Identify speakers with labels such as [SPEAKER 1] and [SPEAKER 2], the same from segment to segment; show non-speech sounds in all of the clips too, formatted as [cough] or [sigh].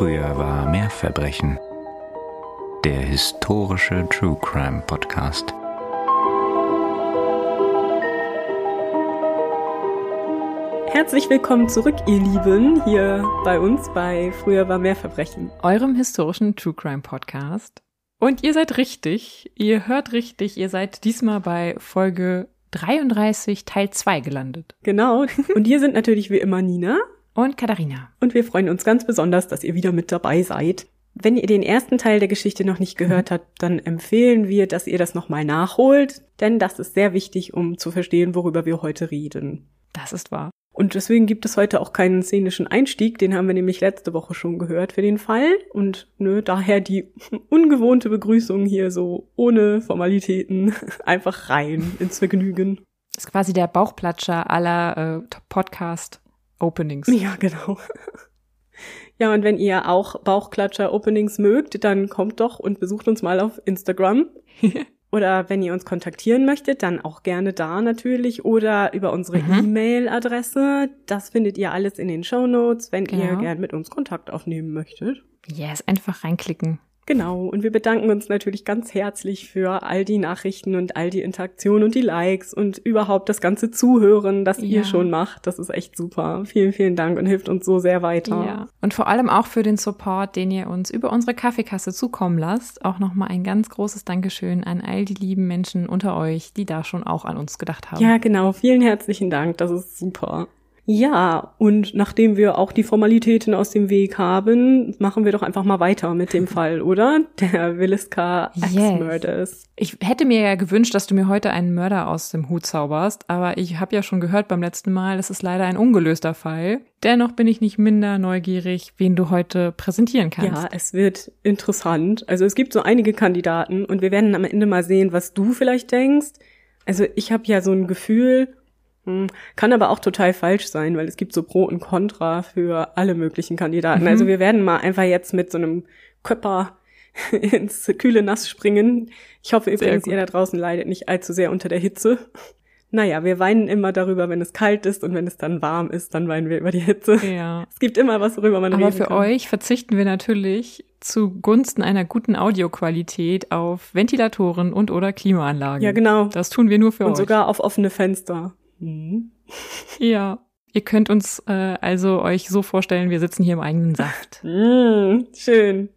[SPEAKER 1] Früher war mehr Verbrechen. Der historische True Crime Podcast.
[SPEAKER 2] Herzlich willkommen zurück, ihr Lieben, hier bei uns bei Früher war mehr Verbrechen.
[SPEAKER 3] Eurem historischen True Crime Podcast. Und ihr seid richtig, ihr hört richtig, ihr seid diesmal bei Folge 33 Teil 2 gelandet.
[SPEAKER 2] Genau. Und hier sind natürlich wie immer Nina.
[SPEAKER 3] Und Katharina.
[SPEAKER 2] Und wir freuen uns ganz besonders, dass ihr wieder mit dabei seid. Wenn ihr den ersten Teil der Geschichte noch nicht gehört habt, dann empfehlen wir, dass ihr das nochmal nachholt, denn das ist sehr wichtig, um zu verstehen, worüber wir heute reden.
[SPEAKER 3] Das ist wahr.
[SPEAKER 2] Und deswegen gibt es heute auch keinen szenischen Einstieg, den haben wir nämlich letzte Woche schon gehört für den Fall. Und nö, daher die [laughs] ungewohnte Begrüßung hier so ohne Formalitäten [laughs] einfach rein ins Vergnügen.
[SPEAKER 3] Das ist quasi der Bauchplatscher aller äh, Podcast-Openings.
[SPEAKER 2] Ja, genau. Ja, und wenn ihr auch Bauchklatscher-Openings mögt, dann kommt doch und besucht uns mal auf Instagram. [laughs] Oder wenn ihr uns kontaktieren möchtet, dann auch gerne da natürlich oder über unsere
[SPEAKER 3] Mhm.
[SPEAKER 2] E-Mail-Adresse. Das findet ihr alles in den Show Notes, wenn ihr
[SPEAKER 3] Genau.
[SPEAKER 2] gern mit uns Kontakt aufnehmen möchtet.
[SPEAKER 3] Yes, einfach reinklicken.
[SPEAKER 2] Genau, und wir bedanken uns natürlich ganz herzlich für all die Nachrichten und all die Interaktionen und die Likes und überhaupt das ganze Zuhören, das ihr
[SPEAKER 3] Ja.
[SPEAKER 2] schon macht. Das ist echt super. Vielen, vielen Dank und hilft uns so sehr weiter.
[SPEAKER 3] Ja. Und vor allem auch für den Support, den ihr uns über unsere Kaffeekasse zukommen lasst. Auch nochmal ein ganz großes Dankeschön an all die lieben Menschen unter euch, die da schon auch an uns gedacht haben.
[SPEAKER 2] Ja, genau. Vielen herzlichen Dank. Das ist super. Ja, und nachdem wir auch die Formalitäten aus dem Weg haben, machen wir doch einfach mal weiter mit dem [laughs] Fall, oder? Der Williska
[SPEAKER 3] Yes.
[SPEAKER 2] Murders.
[SPEAKER 3] Ich hätte mir ja gewünscht, dass du mir heute einen Mörder aus dem Hut zauberst, aber ich habe ja schon gehört beim letzten Mal, es ist leider ein ungelöster Fall. Dennoch bin ich nicht minder neugierig, wen du heute präsentieren kannst.
[SPEAKER 2] Ja, es wird interessant. Also es gibt so einige Kandidaten und wir werden am Ende mal sehen, was du vielleicht denkst. Also ich habe ja so ein Gefühl, kann aber auch total falsch sein, weil es gibt so Pro und Contra für alle möglichen Kandidaten.
[SPEAKER 3] Mhm.
[SPEAKER 2] Also wir werden mal einfach jetzt mit so einem Köpper [laughs] ins kühle Nass springen. Ich hoffe übrigens, ihr da draußen leidet nicht allzu sehr unter der Hitze. Naja, wir weinen immer darüber, wenn es kalt ist und wenn es dann warm ist, dann weinen wir über die Hitze.
[SPEAKER 3] Ja.
[SPEAKER 2] Es gibt immer was, worüber man
[SPEAKER 3] Aber
[SPEAKER 2] reden
[SPEAKER 3] für
[SPEAKER 2] kann.
[SPEAKER 3] euch verzichten wir natürlich zugunsten einer guten Audioqualität auf Ventilatoren und oder Klimaanlagen.
[SPEAKER 2] Ja, genau.
[SPEAKER 3] Das tun wir nur für
[SPEAKER 2] Und
[SPEAKER 3] euch.
[SPEAKER 2] sogar auf offene Fenster. Mhm.
[SPEAKER 3] ja. Ihr könnt uns äh, also euch so vorstellen, wir sitzen hier im eigenen Saft. [laughs]
[SPEAKER 2] Mm, schön.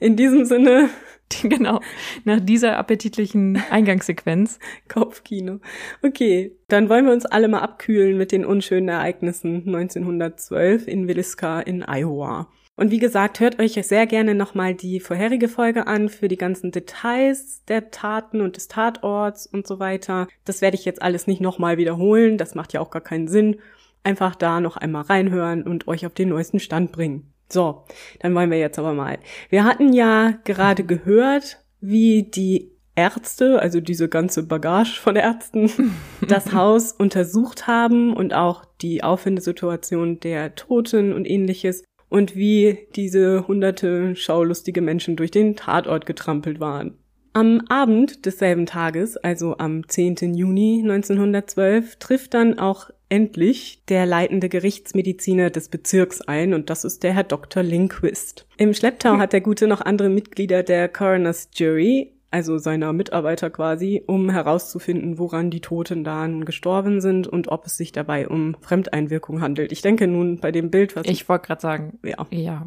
[SPEAKER 2] In diesem Sinne, [laughs]
[SPEAKER 3] genau. Nach dieser appetitlichen Eingangssequenz. [laughs]
[SPEAKER 2] Kopfkino. Okay, dann wollen wir uns alle mal abkühlen mit den unschönen Ereignissen 1912 in Williska in Iowa. Und wie gesagt, hört euch sehr gerne nochmal die vorherige Folge an für die ganzen Details der Taten und des Tatorts und so weiter. Das werde ich jetzt alles nicht nochmal wiederholen, das macht ja auch gar keinen Sinn. Einfach da noch einmal reinhören und euch auf den neuesten Stand bringen. So, dann wollen wir jetzt aber mal. Wir hatten ja gerade gehört, wie die Ärzte, also diese ganze Bagage von Ärzten, [laughs] das Haus untersucht haben und auch die Auffindesituation der Toten und ähnliches und wie diese hunderte schaulustige Menschen durch den Tatort getrampelt waren. Am Abend desselben Tages, also am 10. Juni 1912, trifft dann auch endlich der leitende Gerichtsmediziner des Bezirks ein und das ist der Herr Dr. Linquist. Im Schlepptau [laughs] hat der Gute noch andere Mitglieder der Coroner's Jury, also seiner Mitarbeiter quasi, um herauszufinden, woran die Toten dann gestorben sind und ob es sich dabei um Fremdeinwirkung handelt. Ich denke nun bei dem Bild, was
[SPEAKER 3] Ich wollte gerade sagen,
[SPEAKER 2] ja,
[SPEAKER 3] ja.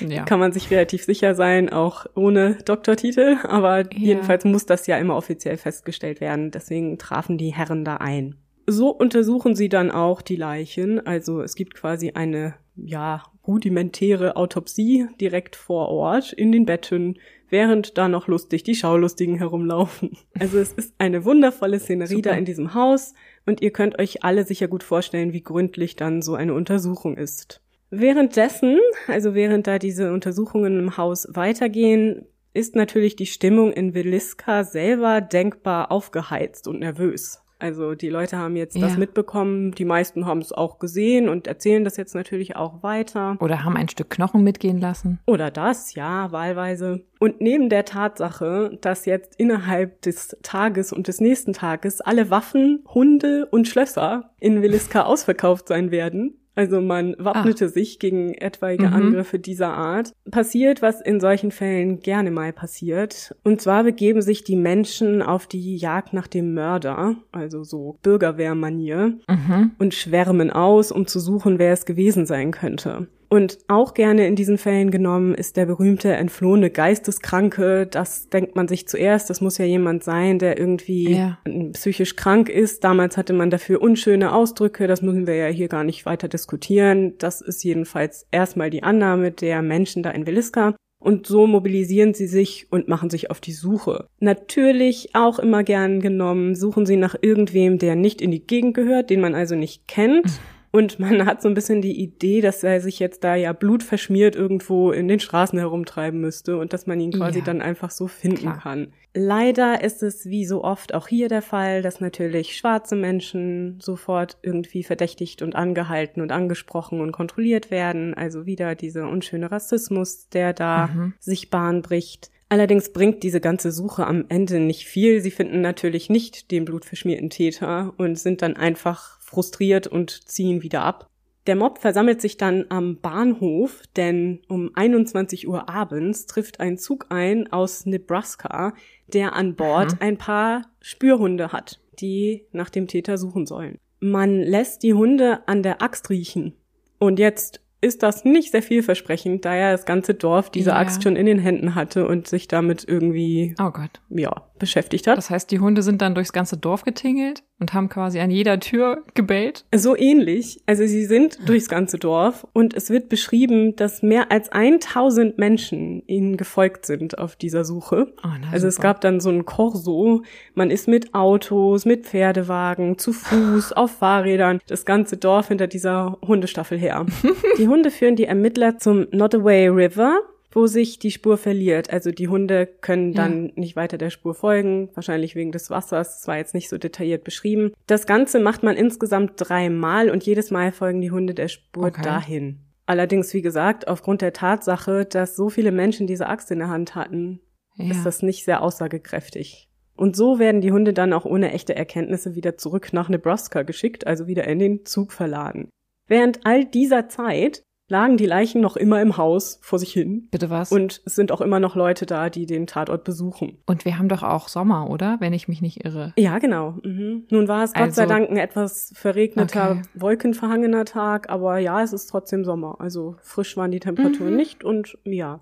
[SPEAKER 3] Ja.
[SPEAKER 2] kann man sich relativ sicher sein, auch ohne Doktortitel. Aber jedenfalls muss das ja immer offiziell festgestellt werden. Deswegen trafen die Herren da ein. So untersuchen sie dann auch die Leichen. Also es gibt quasi eine, ja, rudimentäre Autopsie direkt vor Ort in den Betten, während da noch lustig die Schaulustigen herumlaufen. Also es ist eine wundervolle Szenerie
[SPEAKER 3] Super.
[SPEAKER 2] da in diesem Haus und ihr könnt euch alle sicher gut vorstellen, wie gründlich dann so eine Untersuchung ist. Währenddessen, also während da diese Untersuchungen im Haus weitergehen, ist natürlich die Stimmung in Williska selber denkbar aufgeheizt und nervös. Also die Leute haben jetzt das
[SPEAKER 3] Ja.
[SPEAKER 2] mitbekommen, die meisten haben es auch gesehen und erzählen das jetzt natürlich auch weiter.
[SPEAKER 3] Oder haben ein Stück Knochen mitgehen lassen.
[SPEAKER 2] Oder das, ja, wahlweise. Und neben der Tatsache, dass jetzt innerhalb des Tages und des nächsten Tages alle Waffen, Hunde und Schlösser in Williska ausverkauft sein werden, Also man wappnete ah. sich gegen etwaige mhm. Angriffe dieser Art. Passiert, was in solchen Fällen gerne mal passiert. Und zwar begeben sich die Menschen auf die Jagd nach dem Mörder, also so Bürgerwehrmanier, mhm. und schwärmen aus, um zu suchen, wer es gewesen sein könnte. Und auch gerne in diesen Fällen genommen ist der berühmte entflohene Geisteskranke. Das denkt man sich zuerst. Das muss ja jemand sein, der irgendwie ja. psychisch krank ist. Damals hatte man dafür unschöne Ausdrücke. Das müssen wir ja hier gar nicht weiter diskutieren. Das ist jedenfalls erstmal die Annahme der Menschen da in Williska. Und so mobilisieren sie sich und machen sich auf die Suche. Natürlich auch immer gern genommen, suchen sie nach irgendwem, der nicht in die Gegend gehört, den man also nicht kennt. Und man hat so ein bisschen die Idee, dass er sich jetzt da ja blutverschmiert irgendwo in den Straßen herumtreiben müsste und dass man ihn quasi ja, dann einfach so finden klar. kann. Leider ist es wie so oft auch hier der Fall, dass natürlich schwarze Menschen sofort irgendwie verdächtigt und angehalten und angesprochen und kontrolliert werden. Also wieder dieser unschöne Rassismus, der da mhm. sich Bahn bricht. Allerdings bringt diese ganze Suche am Ende nicht viel. Sie finden natürlich nicht den blutverschmierten Täter und sind dann einfach frustriert und ziehen wieder ab. Der Mob versammelt sich dann am Bahnhof, denn um 21 Uhr abends trifft ein Zug ein aus Nebraska, der an Bord Aha. ein paar Spürhunde hat, die nach dem Täter suchen sollen. Man lässt die Hunde an der Axt riechen. Und jetzt ist das nicht sehr vielversprechend, da ja das ganze Dorf diese ja. Axt schon in den Händen hatte und sich damit irgendwie
[SPEAKER 3] oh Gott.
[SPEAKER 2] ja, beschäftigt hat.
[SPEAKER 3] Das heißt, die Hunde sind dann durchs ganze Dorf getingelt und haben quasi an jeder Tür gebellt?
[SPEAKER 2] So ähnlich. Also sie sind durchs ganze Dorf und es wird beschrieben, dass mehr als 1000 Menschen ihnen gefolgt sind auf dieser Suche. Oh, na, also super. es gab dann so ein Korso. Man ist mit Autos, mit Pferdewagen, zu Fuß, [laughs] auf Fahrrädern, das ganze Dorf hinter dieser Hundestaffel her. [laughs] die Hunde führen die Ermittler zum Notaway River wo sich die Spur verliert. Also die Hunde können dann ja. nicht weiter der Spur folgen, wahrscheinlich wegen des Wassers. Das war jetzt nicht so detailliert beschrieben. Das Ganze macht man insgesamt dreimal und jedes Mal folgen die Hunde der Spur okay. dahin. Allerdings, wie gesagt, aufgrund der Tatsache, dass so viele Menschen diese Axt in der Hand hatten, ja. ist das nicht sehr aussagekräftig. Und so werden die Hunde dann auch ohne echte Erkenntnisse wieder zurück nach Nebraska geschickt, also wieder in den Zug verladen. Während all dieser Zeit lagen die Leichen noch immer im Haus vor sich hin.
[SPEAKER 3] Bitte was?
[SPEAKER 2] Und es sind auch immer noch Leute da, die den Tatort besuchen.
[SPEAKER 3] Und wir haben doch auch Sommer, oder? Wenn ich mich nicht irre.
[SPEAKER 2] Ja, genau. Mhm. Nun war es Gott also, sei Dank ein etwas verregneter, okay. wolkenverhangener Tag, aber ja, es ist trotzdem Sommer. Also frisch waren die Temperaturen mhm. nicht und ja.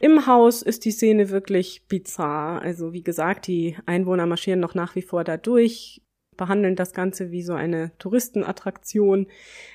[SPEAKER 2] Im Haus ist die Szene wirklich bizarr. Also wie gesagt, die Einwohner marschieren noch nach wie vor da durch behandeln das Ganze wie so eine Touristenattraktion.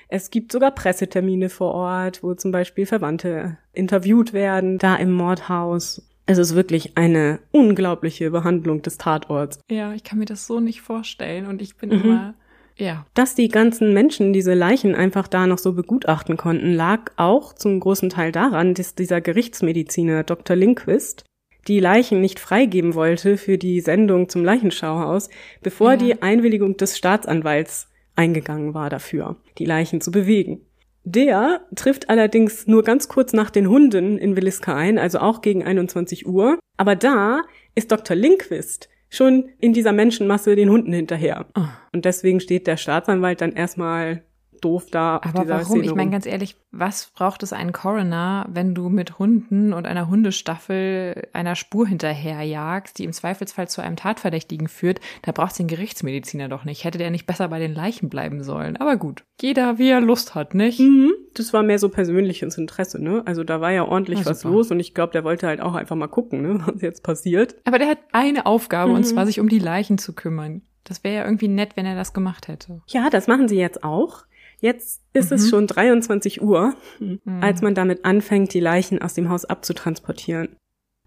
[SPEAKER 2] Es gibt sogar Pressetermine vor Ort, wo zum Beispiel Verwandte interviewt werden, da im Mordhaus. Es ist wirklich eine unglaubliche Behandlung des Tatorts.
[SPEAKER 3] Ja, ich kann mir das so nicht vorstellen und ich bin mhm. immer ja.
[SPEAKER 2] Dass die ganzen Menschen diese Leichen einfach da noch so begutachten konnten, lag auch zum großen Teil daran, dass dieser Gerichtsmediziner Dr. Lindquist die Leichen nicht freigeben wollte für die Sendung zum Leichenschauhaus, bevor ja. die Einwilligung des Staatsanwalts eingegangen war dafür, die Leichen zu bewegen. Der trifft allerdings nur ganz kurz nach den Hunden in Williska ein, also auch gegen 21 Uhr. Aber da ist Dr. Linkvist schon in dieser Menschenmasse den Hunden hinterher. Oh. Und deswegen steht der Staatsanwalt dann erstmal doof da.
[SPEAKER 3] Aber warum? Ich meine ganz ehrlich, was braucht es einen Coroner, wenn du mit Hunden und einer Hundestaffel einer Spur hinterherjagst, die im Zweifelsfall zu einem Tatverdächtigen führt? Da braucht es den Gerichtsmediziner doch nicht. Hätte der nicht besser bei den Leichen bleiben sollen? Aber gut, jeder wie er Lust hat, nicht?
[SPEAKER 2] Mhm. Das war mehr so persönliches Interesse, ne? Also da war ja ordentlich was los und ich glaube, der wollte halt auch einfach mal gucken, ne, [laughs] was jetzt passiert.
[SPEAKER 3] Aber der hat eine Aufgabe mhm. und zwar sich um die Leichen zu kümmern. Das wäre ja irgendwie nett, wenn er das gemacht hätte.
[SPEAKER 2] Ja, das machen sie jetzt auch. Jetzt ist mhm. es schon 23 Uhr, mhm. als man damit anfängt, die Leichen aus dem Haus abzutransportieren.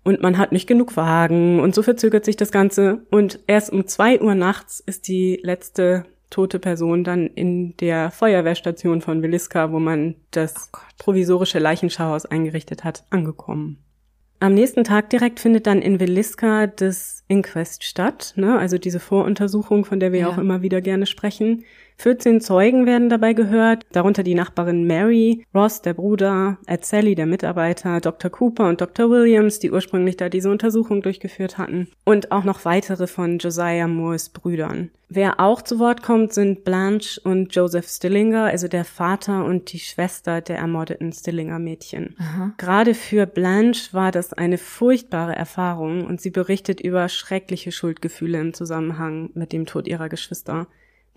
[SPEAKER 2] Und man hat nicht genug Wagen und so verzögert sich das Ganze. Und erst um zwei Uhr nachts ist die letzte tote Person dann in der Feuerwehrstation von Williska, wo man das oh provisorische Leichenschauhaus eingerichtet hat, angekommen. Am nächsten Tag direkt findet dann in Williska das Inquest statt, ne? also diese Voruntersuchung, von der wir ja. auch immer wieder gerne sprechen. 14 Zeugen werden dabei gehört, darunter die Nachbarin Mary, Ross, der Bruder, Ed Sally, der Mitarbeiter, Dr. Cooper und Dr. Williams, die ursprünglich da diese Untersuchung durchgeführt hatten, und auch noch weitere von Josiah Moores Brüdern. Wer auch zu Wort kommt, sind Blanche und Joseph Stillinger, also der Vater und die Schwester der ermordeten Stillinger Mädchen. Aha. Gerade für Blanche war das eine furchtbare Erfahrung und sie berichtet über schreckliche Schuldgefühle im Zusammenhang mit dem Tod ihrer Geschwister.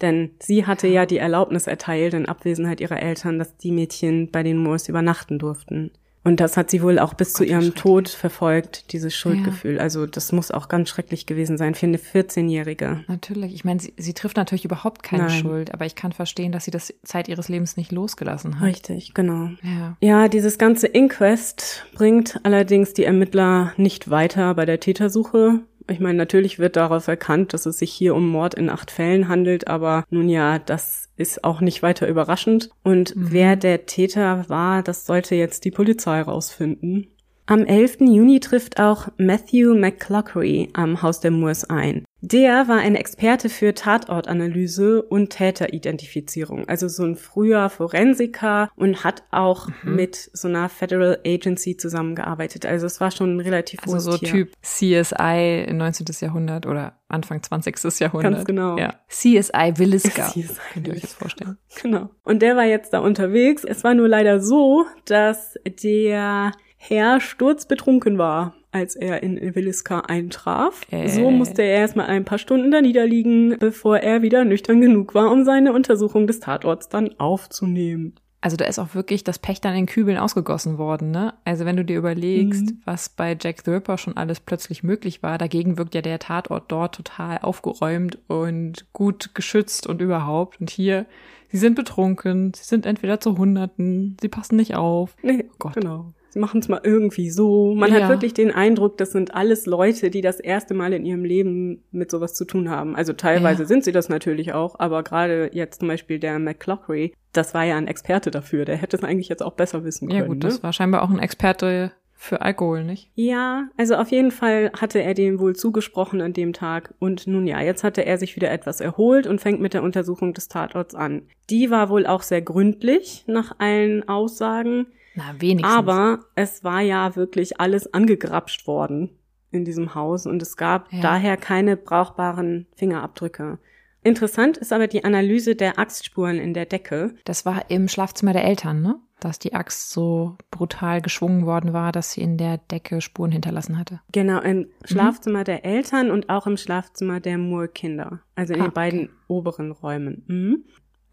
[SPEAKER 2] Denn sie hatte ja die Erlaubnis erteilt in Abwesenheit ihrer Eltern, dass die Mädchen bei den Moors übernachten durften. Und das hat sie wohl auch bis Gott, zu ihrem Tod verfolgt, dieses Schuldgefühl. Ja. Also das muss auch ganz schrecklich gewesen sein für eine 14-Jährige.
[SPEAKER 3] Natürlich. Ich meine, sie, sie, trifft natürlich überhaupt keine Nein. Schuld, aber ich kann verstehen, dass sie das Zeit ihres Lebens nicht losgelassen hat.
[SPEAKER 2] Richtig, genau. Ja. ja, dieses ganze Inquest bringt allerdings die Ermittler nicht weiter bei der Tätersuche. Ich meine, natürlich wird darauf erkannt, dass es sich hier um Mord in acht Fällen handelt, aber nun ja, das ist auch nicht weiter überraschend. Und mhm. wer der Täter war, das sollte jetzt die Polizei rausfinden. Am 11. Juni trifft auch Matthew McClockery am Haus der Moors ein. Der war ein Experte für Tatortanalyse und Täteridentifizierung, also so ein früher Forensiker und hat auch mhm. mit so einer Federal Agency zusammengearbeitet. Also es war schon ein relativ
[SPEAKER 3] Also so Tier. Typ CSI 19. Jahrhundert oder Anfang 20. Jahrhundert.
[SPEAKER 2] Ganz genau.
[SPEAKER 3] Ja. CSI Williska. [laughs] CSI Könnt ihr euch das vorstellen?
[SPEAKER 2] Genau. Und der war jetzt da unterwegs. Es war nur leider so, dass der Herr sturzbetrunken war, als er in Williska eintraf. Äh. So musste er erstmal ein paar Stunden da niederliegen, bevor er wieder nüchtern genug war, um seine Untersuchung des Tatorts dann aufzunehmen.
[SPEAKER 3] Also da ist auch wirklich das Pech dann in Kübeln ausgegossen worden, ne? Also wenn du dir überlegst, mhm. was bei Jack the Ripper schon alles plötzlich möglich war, dagegen wirkt ja der Tatort dort total aufgeräumt und gut geschützt und überhaupt. Und hier, sie sind betrunken, sie sind entweder zu Hunderten, sie passen nicht auf.
[SPEAKER 2] Nee, oh Gott. genau machen es mal irgendwie so. Man ja. hat wirklich den Eindruck, das sind alles Leute, die das erste Mal in ihrem Leben mit sowas zu tun haben. Also teilweise ja. sind sie das natürlich auch, aber gerade jetzt zum Beispiel der McClockery, das war ja ein Experte dafür. Der hätte es eigentlich jetzt auch besser wissen können.
[SPEAKER 3] Ja gut, ne? das war scheinbar auch ein Experte für Alkohol, nicht?
[SPEAKER 2] Ja, also auf jeden Fall hatte er dem wohl zugesprochen an dem Tag. Und nun ja, jetzt hatte er sich wieder etwas erholt und fängt mit der Untersuchung des Tatorts an. Die war wohl auch sehr gründlich nach allen Aussagen.
[SPEAKER 3] Na, wenigstens.
[SPEAKER 2] Aber es war ja wirklich alles angegrapscht worden in diesem Haus und es gab ja. daher keine brauchbaren Fingerabdrücke. Interessant ist aber die Analyse der Axtspuren in der Decke.
[SPEAKER 3] Das war im Schlafzimmer der Eltern, ne? Dass die Axt so brutal geschwungen worden war, dass sie in der Decke Spuren hinterlassen hatte.
[SPEAKER 2] Genau, im mhm. Schlafzimmer mhm. der Eltern und auch im Schlafzimmer der Moore-Kinder. Also in ah, den beiden okay. oberen Räumen. Mhm.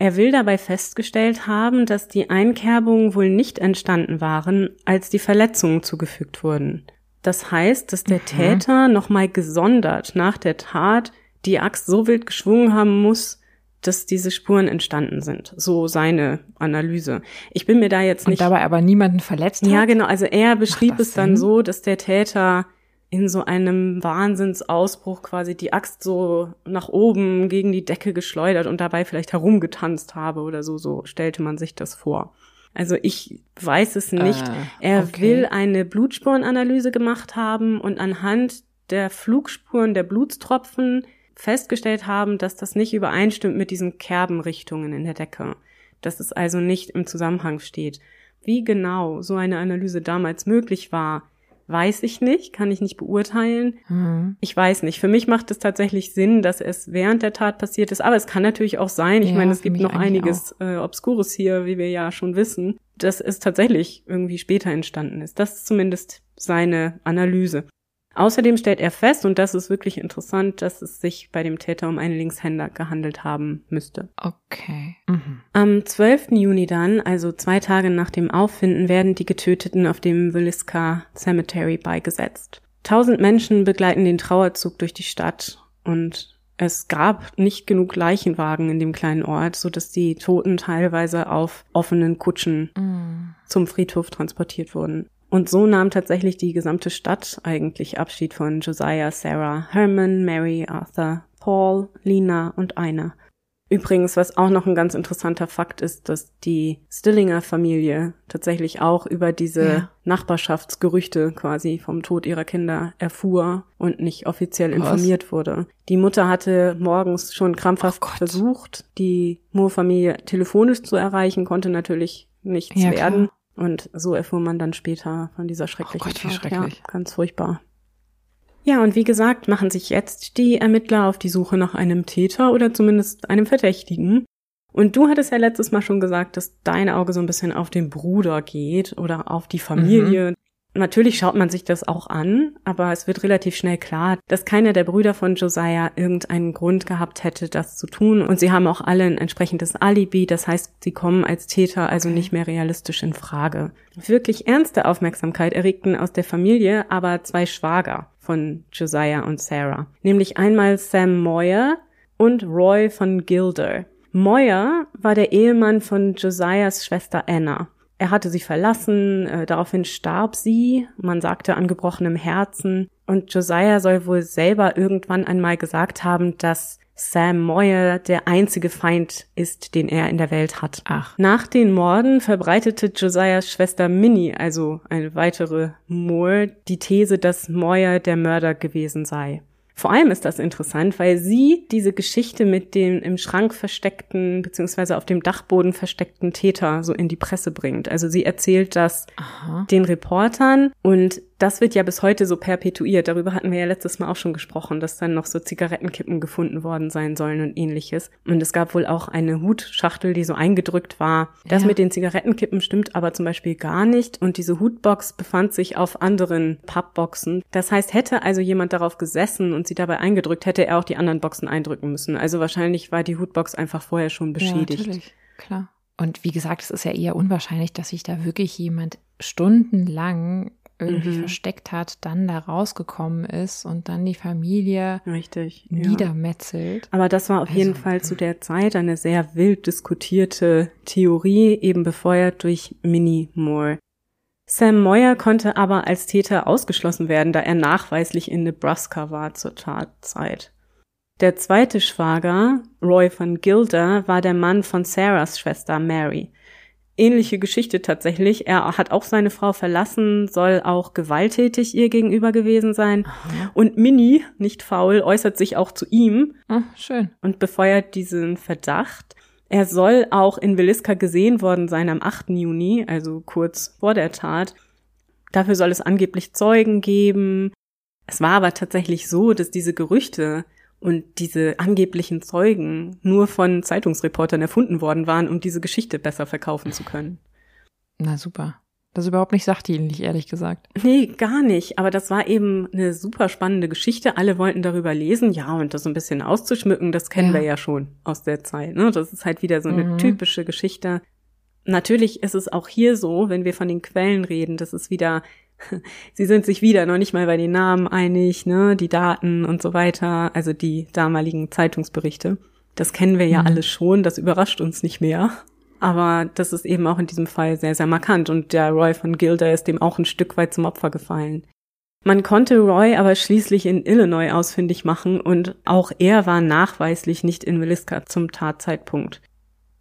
[SPEAKER 2] Er will dabei festgestellt haben, dass die Einkerbungen wohl nicht entstanden waren, als die Verletzungen zugefügt wurden. Das heißt, dass der mhm. Täter nochmal gesondert nach der Tat die Axt so wild geschwungen haben muss, dass diese Spuren entstanden sind. So seine Analyse. Ich bin mir da jetzt nicht.
[SPEAKER 3] Und dabei aber niemanden verletzt hat?
[SPEAKER 2] Ja, genau. Also er beschrieb es dann so, dass der Täter in so einem Wahnsinnsausbruch quasi die Axt so nach oben gegen die Decke geschleudert und dabei vielleicht herumgetanzt habe oder so, so stellte man sich das vor. Also ich weiß es nicht. Ah, er okay. will eine Blutspurenanalyse gemacht haben und anhand der Flugspuren der Blutstropfen festgestellt haben, dass das nicht übereinstimmt mit diesen Kerbenrichtungen in der Decke. Dass es also nicht im Zusammenhang steht. Wie genau so eine Analyse damals möglich war, weiß ich nicht, kann ich nicht beurteilen. Mhm. Ich weiß nicht. Für mich macht es tatsächlich Sinn, dass es während der Tat passiert ist. Aber es kann natürlich auch sein. Ich ja, meine, es gibt noch einiges äh, Obskures hier, wie wir ja schon wissen, dass es tatsächlich irgendwie später entstanden ist. Das ist zumindest seine Analyse. Außerdem stellt er fest, und das ist wirklich interessant, dass es sich bei dem Täter um einen Linkshänder gehandelt haben müsste.
[SPEAKER 3] Okay. Mhm.
[SPEAKER 2] Am 12. Juni dann, also zwei Tage nach dem Auffinden, werden die Getöteten auf dem Williska Cemetery beigesetzt. Tausend Menschen begleiten den Trauerzug durch die Stadt und es gab nicht genug Leichenwagen in dem kleinen Ort, so dass die Toten teilweise auf offenen Kutschen mm. zum Friedhof transportiert wurden. Und so nahm tatsächlich die gesamte Stadt eigentlich Abschied von Josiah, Sarah, Herman, Mary, Arthur, Paul, Lina und Einer. Übrigens, was auch noch ein ganz interessanter Fakt ist, dass die Stillinger Familie tatsächlich auch über diese ja. Nachbarschaftsgerüchte quasi vom Tod ihrer Kinder erfuhr und nicht offiziell was? informiert wurde. Die Mutter hatte morgens schon krampfhaft oh versucht, die Moore-Familie telefonisch zu erreichen, konnte natürlich nichts ja, werden. Klar. Und so erfuhr man dann später von dieser schrecklichen oh Gott,
[SPEAKER 3] Tat. Ja,
[SPEAKER 2] ganz furchtbar. Ja, und wie gesagt, machen sich jetzt die Ermittler auf die Suche nach einem Täter oder zumindest einem Verdächtigen. Und du hattest ja letztes Mal schon gesagt, dass dein Auge so ein bisschen auf den Bruder geht oder auf die Familie. Mhm. Natürlich schaut man sich das auch an, aber es wird relativ schnell klar, dass keiner der Brüder von Josiah irgendeinen Grund gehabt hätte, das zu tun. Und sie haben auch alle ein entsprechendes Alibi. Das heißt, sie kommen als Täter also nicht mehr realistisch in Frage. Wirklich ernste Aufmerksamkeit erregten aus der Familie aber zwei Schwager von Josiah und Sarah. Nämlich einmal Sam Moyer und Roy von Gilder. Moyer war der Ehemann von Josiahs Schwester Anna. Er hatte sie verlassen, äh, daraufhin starb sie, man sagte an gebrochenem Herzen, und Josiah soll wohl selber irgendwann einmal gesagt haben, dass Sam Moyer der einzige Feind ist, den er in der Welt hat.
[SPEAKER 3] Ach.
[SPEAKER 2] Nach den Morden verbreitete Josiahs Schwester Minnie, also eine weitere Moore, die These, dass Moyer der Mörder gewesen sei. Vor allem ist das interessant, weil sie diese Geschichte mit dem im Schrank versteckten beziehungsweise auf dem Dachboden versteckten Täter so in die Presse bringt. Also sie erzählt das Aha. den Reportern und das wird ja bis heute so perpetuiert. Darüber hatten wir ja letztes Mal auch schon gesprochen, dass dann noch so Zigarettenkippen gefunden worden sein sollen und ähnliches. Und es gab wohl auch eine Hutschachtel, die so eingedrückt war. Das ja. mit den Zigarettenkippen stimmt aber zum Beispiel gar nicht. Und diese Hutbox befand sich auf anderen Pappboxen. Das heißt, hätte also jemand darauf gesessen und sie dabei eingedrückt, hätte er auch die anderen Boxen eindrücken müssen. Also wahrscheinlich war die Hutbox einfach vorher schon beschädigt. Ja,
[SPEAKER 3] natürlich. Klar. Und wie gesagt, es ist ja eher unwahrscheinlich, dass sich da wirklich jemand stundenlang irgendwie mhm. versteckt hat, dann da rausgekommen ist und dann die Familie
[SPEAKER 2] Richtig,
[SPEAKER 3] niedermetzelt.
[SPEAKER 2] Ja. Aber das war auf also, jeden Fall zu der Zeit eine sehr wild diskutierte Theorie, eben befeuert durch Minnie Moore. Sam Moyer konnte aber als Täter ausgeschlossen werden, da er nachweislich in Nebraska war zur Tatzeit. Der zweite Schwager, Roy von Gilder, war der Mann von Sarahs Schwester Mary ähnliche Geschichte tatsächlich. Er hat auch seine Frau verlassen, soll auch gewalttätig ihr gegenüber gewesen sein. Aha. Und Minnie, nicht faul, äußert sich auch zu ihm.
[SPEAKER 3] Ach, schön.
[SPEAKER 2] Und befeuert diesen Verdacht. Er soll auch in Williska gesehen worden sein am 8. Juni, also kurz vor der Tat. Dafür soll es angeblich Zeugen geben. Es war aber tatsächlich so, dass diese Gerüchte und diese angeblichen Zeugen nur von Zeitungsreportern erfunden worden waren, um diese Geschichte besser verkaufen zu können.
[SPEAKER 3] Na super. Das ist überhaupt nicht sachdienlich, ehrlich gesagt.
[SPEAKER 2] Nee, gar nicht. Aber das war eben eine super spannende Geschichte. Alle wollten darüber lesen. Ja, und das so ein bisschen auszuschmücken, das kennen ja. wir ja schon aus der Zeit. Ne? Das ist halt wieder so eine mhm. typische Geschichte. Natürlich ist es auch hier so, wenn wir von den Quellen reden, das ist wieder [laughs] sie sind sich wieder noch nicht mal bei den Namen einig, ne, die Daten und so weiter, also die damaligen Zeitungsberichte. Das kennen wir ja mhm. alles schon, das überrascht uns nicht mehr. Aber das ist eben auch in diesem Fall sehr, sehr markant und der Roy von Gilder ist dem auch ein Stück weit zum Opfer gefallen. Man konnte Roy aber schließlich in Illinois ausfindig machen und auch er war nachweislich nicht in Williska zum Tatzeitpunkt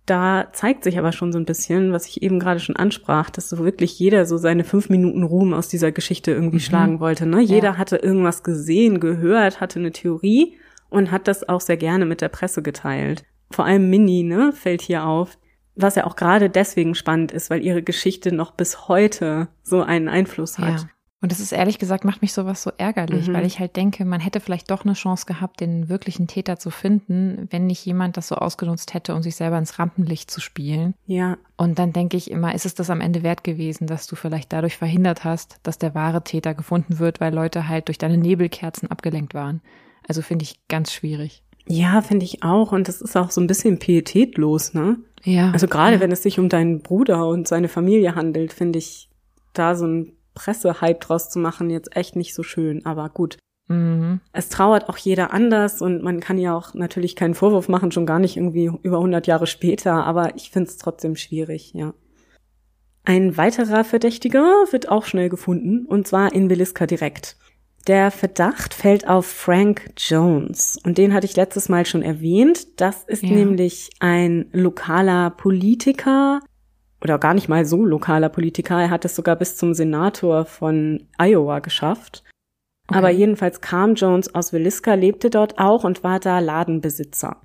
[SPEAKER 2] da zeigt sich aber schon so ein bisschen, was ich eben gerade schon ansprach, dass so wirklich jeder so seine fünf Minuten Ruhm aus dieser Geschichte irgendwie mhm. schlagen wollte. Ne? Jeder ja. hatte irgendwas gesehen, gehört, hatte eine Theorie und hat das auch sehr gerne mit der Presse geteilt. Vor allem Minnie, ne, fällt hier auf, was ja auch gerade deswegen spannend ist, weil ihre Geschichte noch bis heute so einen Einfluss hat. Ja.
[SPEAKER 3] Und das ist ehrlich gesagt, macht mich sowas so ärgerlich, mhm. weil ich halt denke, man hätte vielleicht doch eine Chance gehabt, den wirklichen Täter zu finden, wenn nicht jemand das so ausgenutzt hätte, um sich selber ins Rampenlicht zu spielen.
[SPEAKER 2] Ja.
[SPEAKER 3] Und dann denke ich immer, ist es das am Ende wert gewesen, dass du vielleicht dadurch verhindert hast, dass der wahre Täter gefunden wird, weil Leute halt durch deine Nebelkerzen abgelenkt waren. Also finde ich ganz schwierig.
[SPEAKER 2] Ja, finde ich auch. Und das ist auch so ein bisschen pietätlos, ne?
[SPEAKER 3] Ja.
[SPEAKER 2] Also gerade
[SPEAKER 3] ja.
[SPEAKER 2] wenn es sich um deinen Bruder und seine Familie handelt, finde ich da so ein Pressehype draus zu machen, jetzt echt nicht so schön, aber gut. Mhm. Es trauert auch jeder anders und man kann ja auch natürlich keinen Vorwurf machen, schon gar nicht irgendwie über 100 Jahre später, aber ich finde es trotzdem schwierig, ja. Ein weiterer Verdächtiger wird auch schnell gefunden und zwar in Williska direkt. Der Verdacht fällt auf Frank Jones und den hatte ich letztes Mal schon erwähnt. Das ist
[SPEAKER 3] Ja.
[SPEAKER 2] nämlich ein lokaler Politiker oder gar nicht mal so lokaler Politiker. Er hat es sogar bis zum Senator von Iowa geschafft.
[SPEAKER 3] Okay.
[SPEAKER 2] Aber jedenfalls kam Jones aus Williska, lebte dort auch und war da Ladenbesitzer.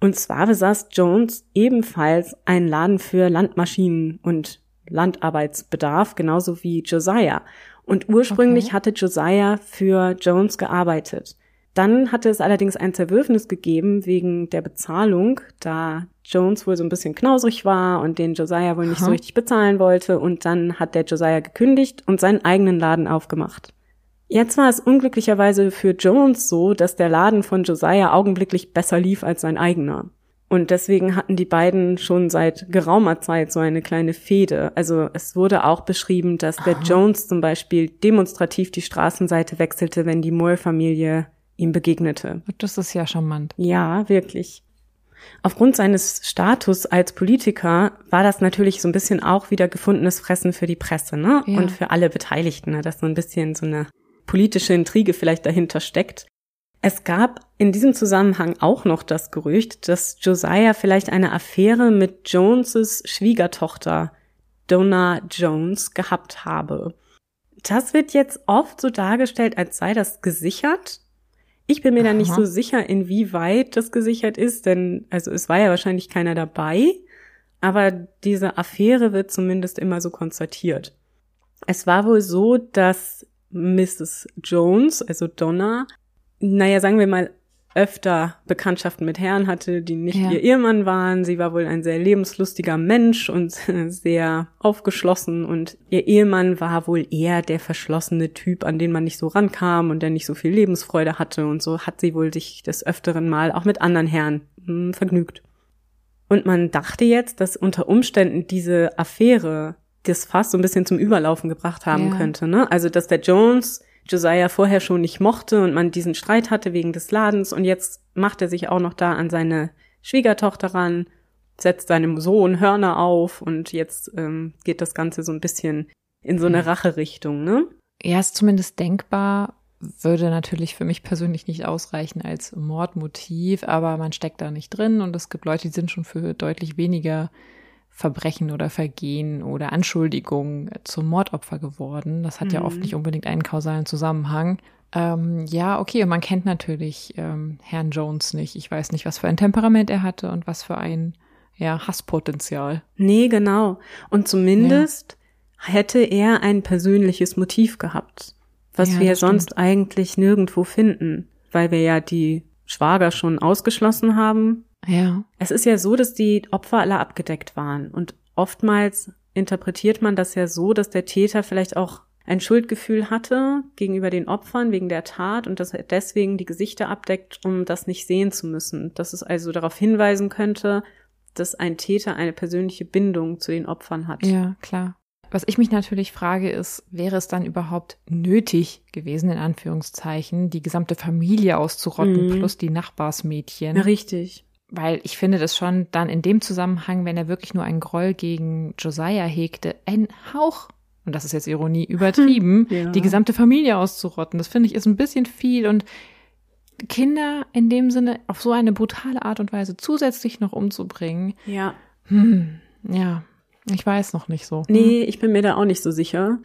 [SPEAKER 2] Und zwar besaß Jones ebenfalls einen Laden für Landmaschinen und Landarbeitsbedarf, genauso wie Josiah. Und ursprünglich
[SPEAKER 3] Okay.
[SPEAKER 2] hatte Josiah für Jones gearbeitet. Dann hatte es allerdings ein Zerwürfnis gegeben wegen der Bezahlung, da Jones wohl so ein bisschen knausrig war und den Josiah wohl nicht
[SPEAKER 3] Aha.
[SPEAKER 2] so richtig bezahlen wollte. Und dann hat der Josiah gekündigt und seinen eigenen Laden aufgemacht. Jetzt war es unglücklicherweise für Jones so, dass der Laden von Josiah augenblicklich besser lief als sein eigener. Und deswegen hatten die beiden schon seit geraumer Zeit so eine kleine Fehde. Also es wurde auch beschrieben, dass der. Jones zum Beispiel demonstrativ die Straßenseite wechselte, wenn die Moore-Familie ihm begegnete.
[SPEAKER 3] Das ist ja charmant.
[SPEAKER 2] Ja, wirklich. Aufgrund seines Status als Politiker war das natürlich so ein bisschen auch wieder gefundenes Fressen für die Presse, ne?
[SPEAKER 3] Ja.
[SPEAKER 2] Und für alle Beteiligten, ne? dass so ein bisschen so eine politische Intrige vielleicht dahinter steckt. Es gab in diesem Zusammenhang auch noch das Gerücht, dass Josiah vielleicht eine Affäre mit Joneses Schwiegertochter Donna Jones gehabt habe. Das wird jetzt oft so dargestellt, als sei das gesichert. Ich bin mir da nicht so sicher, inwieweit das gesichert ist, denn also es war ja wahrscheinlich keiner dabei, aber diese Affäre wird zumindest immer so konstatiert. Es war wohl so, dass Mrs. Jones, also Donna, naja, sagen wir mal, öfter Bekanntschaften mit Herren hatte, die nicht
[SPEAKER 3] Ja.
[SPEAKER 2] ihr Ehemann waren. Sie war wohl ein sehr lebenslustiger Mensch und [laughs] sehr aufgeschlossen und ihr Ehemann war wohl eher der verschlossene Typ, an den man nicht so rankam und der nicht so viel Lebensfreude hatte und so hat sie wohl sich des öfteren Mal auch mit anderen Herren hm, vergnügt. Und man dachte jetzt, dass unter Umständen diese Affäre das fast so ein bisschen zum Überlaufen gebracht haben
[SPEAKER 3] Ja.
[SPEAKER 2] könnte. Ne? Also, dass der Jones Josiah vorher schon nicht mochte und man diesen Streit hatte wegen des Ladens und jetzt macht er sich auch noch da an seine Schwiegertochter ran, setzt seinem Sohn Hörner auf und jetzt ähm, geht das Ganze so ein bisschen in so eine
[SPEAKER 3] Hm.
[SPEAKER 2] Racherichtung, ne?
[SPEAKER 3] Ja, ist zumindest denkbar, würde natürlich für mich persönlich nicht ausreichen als Mordmotiv, aber man steckt da nicht drin und es gibt Leute, die sind schon für deutlich weniger Verbrechen oder Vergehen oder Anschuldigungen zum Mordopfer geworden. Das hat ja
[SPEAKER 2] Mhm.
[SPEAKER 3] oft nicht unbedingt einen kausalen Zusammenhang. Ähm, ja, okay, und man kennt natürlich ähm, Herrn Jones nicht. Ich weiß nicht, was für ein Temperament er hatte und was für ein ja, Hasspotenzial.
[SPEAKER 2] Nee, genau. Und zumindest hätte er ein persönliches Motiv gehabt, was
[SPEAKER 3] Ja,
[SPEAKER 2] wir sonst
[SPEAKER 3] stimmt.
[SPEAKER 2] eigentlich nirgendwo finden, weil wir ja die Schwager schon ausgeschlossen haben.
[SPEAKER 3] Ja.
[SPEAKER 2] Es ist ja so, dass die Opfer alle abgedeckt waren und oftmals interpretiert man das ja so, dass der Täter vielleicht auch ein Schuldgefühl hatte gegenüber den Opfern wegen der Tat und dass er deswegen die Gesichter abdeckt, um das nicht sehen zu müssen. Dass es also darauf hinweisen könnte, dass ein Täter eine persönliche Bindung zu den Opfern hat.
[SPEAKER 3] Ja, klar. Was ich mich natürlich frage, ist, wäre es dann überhaupt nötig gewesen, in Anführungszeichen, die gesamte Familie auszurotten,
[SPEAKER 2] Mhm.
[SPEAKER 3] plus die Nachbarsmädchen?
[SPEAKER 2] Ja, richtig.
[SPEAKER 3] Weil ich finde das schon dann in dem Zusammenhang, wenn er wirklich nur einen Groll gegen Josiah hegte, ein Hauch, und das ist jetzt Ironie, [laughs] übertrieben,
[SPEAKER 2] Ja.
[SPEAKER 3] die gesamte Familie auszurotten. Das finde ich ist ein bisschen viel und Kinder in dem Sinne auf so eine brutale Art und Weise zusätzlich noch umzubringen,
[SPEAKER 2] Ja.
[SPEAKER 3] hm, ja, ich weiß noch nicht so.
[SPEAKER 2] Nee, ich bin mir da auch nicht so sicher.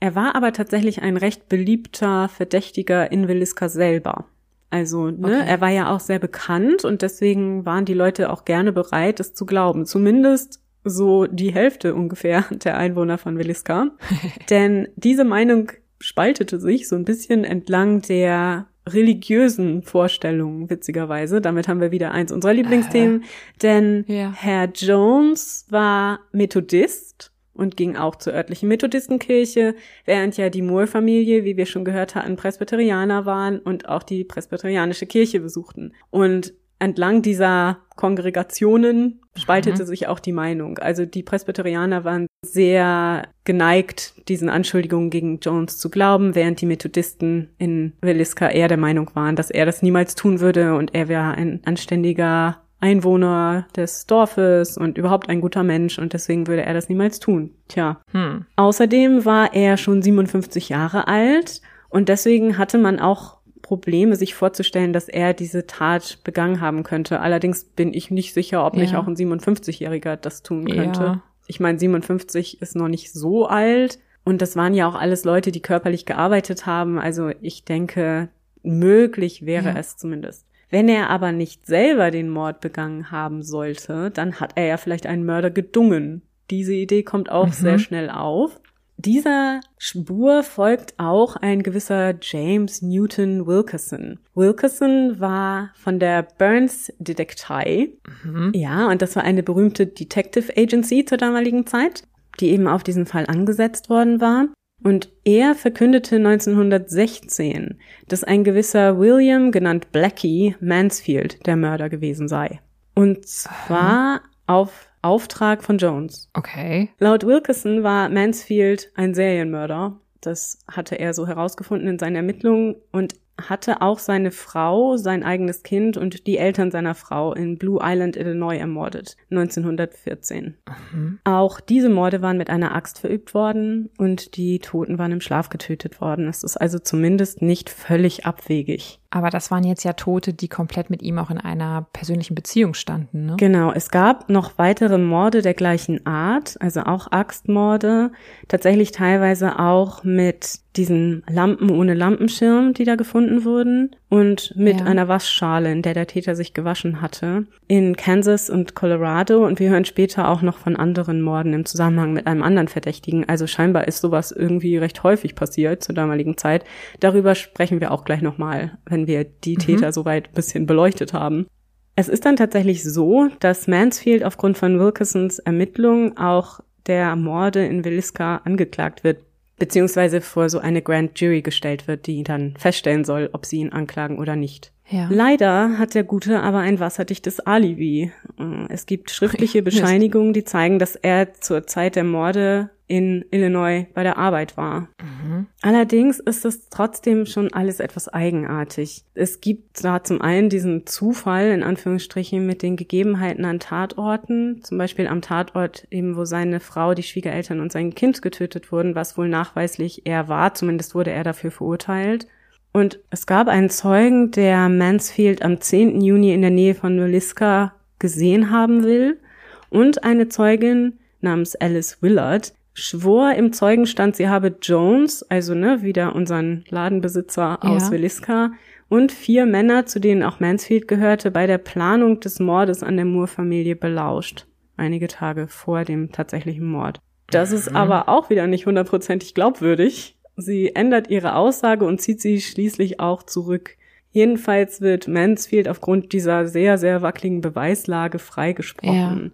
[SPEAKER 2] Er war aber tatsächlich ein recht beliebter Verdächtiger in Williska selber. Also, ne,
[SPEAKER 3] Okay.
[SPEAKER 2] er war ja auch sehr bekannt und deswegen waren die Leute auch gerne bereit, es zu glauben. Zumindest so die Hälfte ungefähr [laughs] der Einwohner von Williska. [laughs] Denn diese Meinung spaltete sich so ein bisschen entlang der religiösen Vorstellungen, witzigerweise. Damit haben wir wieder eins unserer Lieblingsthemen. Denn
[SPEAKER 3] Ja.
[SPEAKER 2] Herr Jones war Methodist und ging auch zur örtlichen Methodistenkirche, während ja die Moore-Familie, wie wir schon gehört hatten, Presbyterianer waren und auch die presbyterianische Kirche besuchten. Und entlang dieser Kongregationen spaltete
[SPEAKER 3] Mhm.
[SPEAKER 2] sich auch die Meinung. Also die Presbyterianer waren sehr geneigt, diesen Anschuldigungen gegen Jones zu glauben, während die Methodisten in Williska eher der Meinung waren, dass er das niemals tun würde und er wäre ein anständiger Einwohner des Dorfes und überhaupt ein guter Mensch und deswegen würde er das niemals tun. Tja.
[SPEAKER 3] Hm.
[SPEAKER 2] Außerdem war er schon 57 Jahre alt Und deswegen hatte man auch Probleme, sich vorzustellen, dass er diese Tat begangen haben könnte. Allerdings bin ich nicht sicher, ob nicht
[SPEAKER 3] Ja.
[SPEAKER 2] auch ein 57-Jähriger das tun könnte.
[SPEAKER 3] Ja.
[SPEAKER 2] Ich meine, 57 ist noch nicht so alt. Und das waren ja auch alles Leute, die körperlich gearbeitet haben. Also ich denke, möglich wäre
[SPEAKER 3] Ja.
[SPEAKER 2] es zumindest. Wenn er aber nicht selber den Mord begangen haben sollte, dann hat er ja vielleicht einen Mörder gedungen. Diese Idee kommt auch
[SPEAKER 3] Mhm.
[SPEAKER 2] sehr schnell auf. Dieser Spur folgt auch ein gewisser James Newton Wilkerson. Wilkerson war von der Burns Detective.
[SPEAKER 3] Mhm.
[SPEAKER 2] Ja, und das war eine berühmte Detective Agency zur damaligen Zeit, die eben auf diesen Fall angesetzt worden war. Und er verkündete 1916, dass ein gewisser William, genannt Blackie, Mansfield der Mörder gewesen sei. Und zwar auf Auftrag von Jones.
[SPEAKER 3] Okay.
[SPEAKER 2] Laut Wilkerson war Mansfield ein Serienmörder. Das hatte er so herausgefunden in seinen Ermittlungen und hatte auch seine Frau, sein eigenes Kind und die Eltern seiner Frau in Blue Island, Illinois ermordet, 1914.
[SPEAKER 3] Mhm.
[SPEAKER 2] Auch diese Morde waren mit einer Axt verübt worden und die Toten waren im Schlaf getötet worden. Es ist also zumindest nicht völlig abwegig.
[SPEAKER 3] Aber das waren jetzt ja Tote, die komplett mit ihm auch in einer persönlichen Beziehung standen, ne?
[SPEAKER 2] Genau, es gab noch weitere Morde der gleichen Art, also auch Axtmorde, tatsächlich teilweise auch mit diesen Lampen ohne Lampenschirm, die da gefunden wurden, und mit
[SPEAKER 3] Ja.
[SPEAKER 2] einer Waschschale, in der der Täter sich gewaschen hatte, in Kansas und Colorado. Und wir hören später auch noch von anderen Morden im Zusammenhang mit einem anderen Verdächtigen. Also scheinbar ist sowas irgendwie recht häufig passiert zur damaligen Zeit. Darüber sprechen wir auch gleich nochmal, wenn wir die Täter soweit ein bisschen beleuchtet haben. Es ist dann tatsächlich so, dass Mansfield aufgrund von Wilkersons Ermittlungen auch der Morde in Williska angeklagt wird, beziehungsweise vor so eine Grand Jury gestellt wird, die dann feststellen soll, ob sie ihn anklagen oder nicht.
[SPEAKER 3] Ja.
[SPEAKER 2] Leider hat der Gute aber ein wasserdichtes Alibi. Äh, Es gibt schriftliche. [laughs] Bescheinigungen, die zeigen, dass er zur Zeit der Morde in Illinois bei der Arbeit war.
[SPEAKER 3] Mhm.
[SPEAKER 2] Allerdings ist es trotzdem schon alles etwas eigenartig. Es gibt da zum einen diesen Zufall, in Anführungsstrichen, mit den Gegebenheiten an Tatorten, zum Beispiel am Tatort eben, wo seine Frau, die Schwiegereltern und sein Kind getötet wurden, was wohl nachweislich er war, zumindest wurde er dafür verurteilt. Und es gab einen Zeugen, der Mansfield am 10. Juni in der Nähe von Williska gesehen haben will und eine Zeugin namens Alice Willard schwor im Zeugenstand, sie habe Jones, also ne, wieder unseren Ladenbesitzer
[SPEAKER 3] Ja.
[SPEAKER 2] aus Williska, und vier Männer, zu denen auch Mansfield gehörte, bei der Planung des Mordes an der Moore-Familie belauscht. Einige Tage vor dem tatsächlichen Mord. Das ist aber auch wieder nicht hundertprozentig glaubwürdig. Sie ändert ihre Aussage und zieht sie schließlich auch zurück. Jedenfalls wird Mansfield aufgrund dieser sehr, sehr wackeligen Beweislage freigesprochen.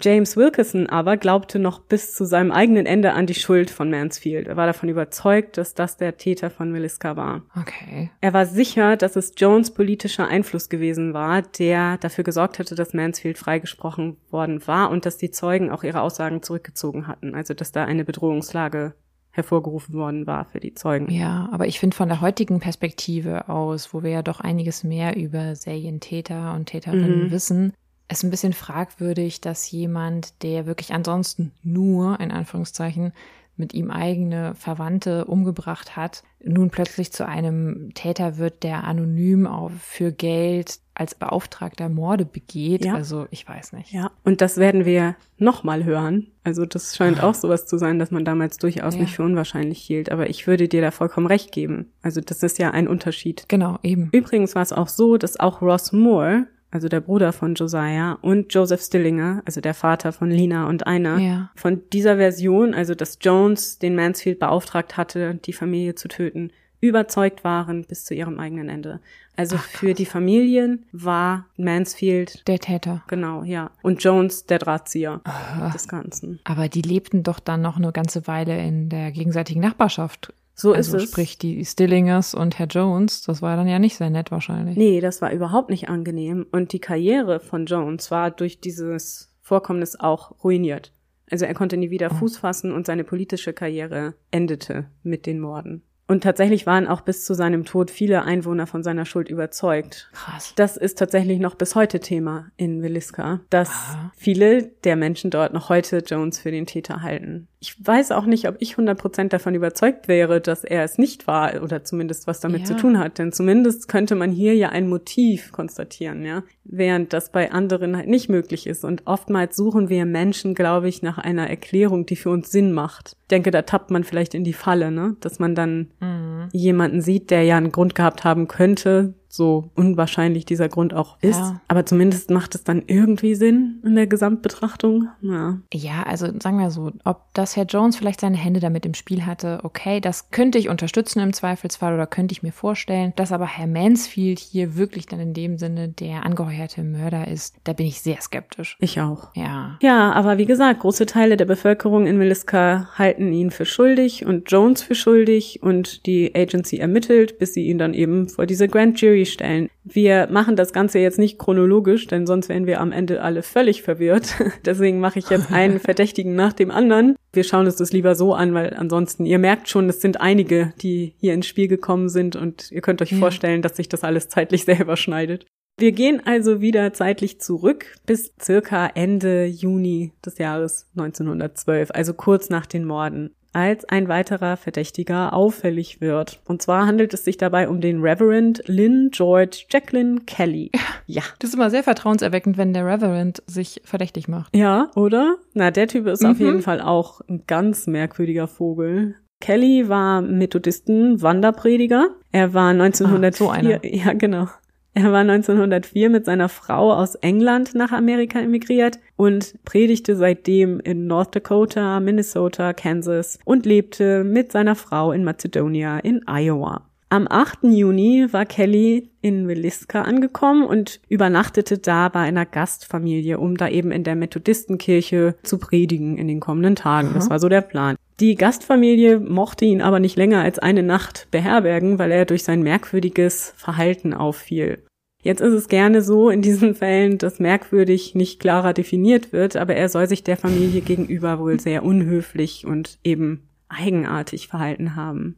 [SPEAKER 2] James Wilkerson aber glaubte noch bis zu seinem eigenen Ende an die Schuld von Mansfield. Er war davon überzeugt, dass das der Täter von Williska war.
[SPEAKER 3] Okay.
[SPEAKER 2] Er war sicher, dass es Jones politischer Einfluss gewesen war, der dafür gesorgt hatte, dass Mansfield freigesprochen worden war und dass die Zeugen auch ihre Aussagen zurückgezogen hatten. Also dass da eine Bedrohungslage hervorgerufen worden war für die Zeugen.
[SPEAKER 3] Ja, aber ich finde von der heutigen Perspektive aus, wo wir ja doch einiges mehr über Serientäter und Täterinnen
[SPEAKER 2] Mhm.
[SPEAKER 3] wissen, ist ein bisschen fragwürdig, dass jemand, der wirklich ansonsten nur, in Anführungszeichen, mit ihm eigene Verwandte umgebracht hat, nun plötzlich zu einem Täter wird, der anonym auf, für Geld als Beauftragter Morde begeht.
[SPEAKER 2] Ja.
[SPEAKER 3] Also ich weiß nicht.
[SPEAKER 2] Ja, und das werden wir nochmal hören. Also das scheint auch sowas zu sein, dass man damals durchaus
[SPEAKER 3] Ja.
[SPEAKER 2] nicht für unwahrscheinlich hielt. Aber ich würde dir da vollkommen recht geben. Also das ist ja ein Unterschied.
[SPEAKER 3] Genau, eben.
[SPEAKER 2] Übrigens war es auch so, dass auch Ross Moore, also der Bruder von Josiah, und Joseph Stillinger, also der Vater von Lina und Einer,
[SPEAKER 3] Ja.
[SPEAKER 2] von dieser Version, also dass Jones den Mansfield beauftragt hatte, die Familie zu töten, überzeugt waren bis zu ihrem eigenen Ende. Also
[SPEAKER 3] Ach,
[SPEAKER 2] für die Familien war Mansfield
[SPEAKER 3] Der Täter.
[SPEAKER 2] Genau, ja. Und Jones der Drahtzieher
[SPEAKER 3] Aha.
[SPEAKER 2] des Ganzen.
[SPEAKER 3] Aber die lebten doch dann noch eine ganze Weile in der gegenseitigen Nachbarschaft.
[SPEAKER 2] So
[SPEAKER 3] also
[SPEAKER 2] ist es.
[SPEAKER 3] sprich die Stillingers und Herr Jones, das war dann ja nicht sehr nett wahrscheinlich.
[SPEAKER 2] Nee, das war überhaupt nicht angenehm. Und die Karriere von Jones war durch dieses Vorkommnis auch ruiniert. Also er konnte nie wieder
[SPEAKER 3] Oh.
[SPEAKER 2] Fuß fassen und seine politische Karriere endete mit den Morden. Und tatsächlich waren auch bis zu seinem Tod viele Einwohner von seiner Schuld überzeugt.
[SPEAKER 3] Krass.
[SPEAKER 2] Das ist tatsächlich noch bis heute Thema in Williska, dass
[SPEAKER 3] Aha.
[SPEAKER 2] viele der Menschen dort noch heute Jones für den Täter halten. Ich weiß auch nicht, ob ich 100% davon überzeugt wäre, dass er es nicht war oder zumindest was damit
[SPEAKER 3] Ja.
[SPEAKER 2] zu tun hat. Denn zumindest könnte man hier ja ein Motiv konstatieren, ja. Während das bei anderen halt nicht möglich ist. Und oftmals suchen wir Menschen, glaube ich, nach einer Erklärung, die für uns Sinn macht. Ich denke, da tappt man vielleicht in die Falle, ne? Dass man dann
[SPEAKER 3] Mhm.
[SPEAKER 2] jemanden sieht, der ja einen Grund gehabt haben könnte, so unwahrscheinlich dieser Grund auch ist.
[SPEAKER 3] Ja.
[SPEAKER 2] Aber zumindest macht es dann irgendwie Sinn in der Gesamtbetrachtung. Ja.
[SPEAKER 3] Ja, also sagen wir so, ob das Herr Jones vielleicht seine Hände damit im Spiel hatte, okay, das könnte ich unterstützen im Zweifelsfall oder könnte ich mir vorstellen. Dass aber Herr Mansfield hier wirklich dann in dem Sinne der angeheuerte Mörder ist, da bin ich sehr skeptisch.
[SPEAKER 2] Ich auch.
[SPEAKER 3] Ja.
[SPEAKER 2] Ja, aber wie gesagt, große Teile der Bevölkerung in Williska halten ihn für schuldig und Jones für schuldig und die Agency ermittelt, bis sie ihn dann eben vor diese Grand Jury stellen. Wir machen das Ganze jetzt nicht chronologisch, denn sonst wären wir am Ende alle völlig verwirrt. [laughs] Deswegen mache ich jetzt einen Verdächtigen nach dem anderen. Wir schauen uns das lieber so an, weil ansonsten, ihr merkt schon, es sind einige, die hier ins Spiel gekommen sind und ihr könnt euch
[SPEAKER 3] Ja.
[SPEAKER 2] vorstellen, dass sich das alles zeitlich [laughs] sehr überschneidet. Wir gehen also wieder zeitlich zurück bis circa Ende Juni des Jahres 1912, also kurz nach den Morden, als ein weiterer Verdächtiger auffällig wird. Und zwar handelt es sich dabei um den Reverend Lynn George Jacqueline Kelly. Ja.
[SPEAKER 3] Das ist immer sehr vertrauenserweckend, wenn der Reverend sich verdächtig macht.
[SPEAKER 2] Ja, oder? Na, der Typ ist auf
[SPEAKER 3] Mhm.
[SPEAKER 2] jeden Fall auch ein ganz merkwürdiger Vogel. Kelly war Methodisten Wanderprediger. Er war 1904,
[SPEAKER 3] so einer.
[SPEAKER 2] ja genau. Er war 1904 mit seiner Frau aus England nach Amerika emigriert und predigte seitdem in North Dakota, Minnesota, Kansas und lebte mit seiner Frau in Macedonia in Iowa. Am 8. Juni war Kelly in Williska angekommen und übernachtete da bei einer Gastfamilie, um da eben in der Methodistenkirche zu predigen in den kommenden Tagen. Das war so der Plan. Die Gastfamilie mochte ihn aber nicht länger als eine Nacht beherbergen, weil er durch sein merkwürdiges Verhalten auffiel. Jetzt ist es gerne so in diesen Fällen, dass merkwürdig nicht klarer definiert wird, aber er soll sich der Familie gegenüber wohl sehr unhöflich und eben eigenartig verhalten haben.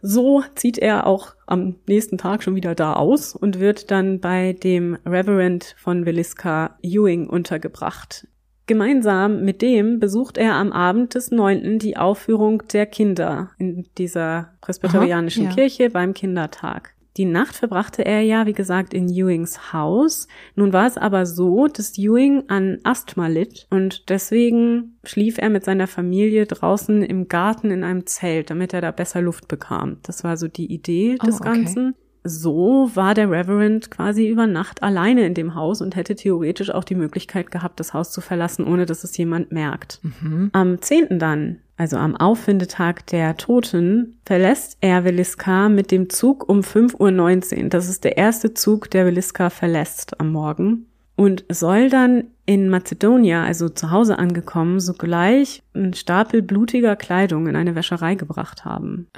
[SPEAKER 2] So zieht er auch am nächsten Tag schon wieder da aus und wird dann bei dem Reverend von Williska Ewing untergebracht. Gemeinsam mit dem besucht er am Abend des 9. die Aufführung der Kinder in dieser presbyterianischen
[SPEAKER 3] Aha, ja.
[SPEAKER 2] Kirche beim Kindertag. Die Nacht verbrachte er ja, wie gesagt, in Ewings Haus. Nun war es aber so, dass Ewing an Asthma litt und deswegen schlief er mit seiner Familie draußen im Garten in einem Zelt, damit er da besser Luft bekam. Das war so die Idee
[SPEAKER 3] Oh,
[SPEAKER 2] des
[SPEAKER 3] okay.
[SPEAKER 2] Ganzen. So war der Reverend quasi über Nacht alleine in dem Haus und hätte theoretisch auch die Möglichkeit gehabt, das Haus zu verlassen, ohne dass es jemand merkt.
[SPEAKER 3] Mhm.
[SPEAKER 2] Am 10. dann, also am Auffindetag der Toten, verlässt er Williska mit dem Zug um 5.19 Uhr. Das ist der erste Zug, der Williska verlässt am Morgen. Und soll dann in Mazedonia, also zu Hause angekommen, sogleich einen Stapel blutiger Kleidung in eine Wäscherei gebracht haben.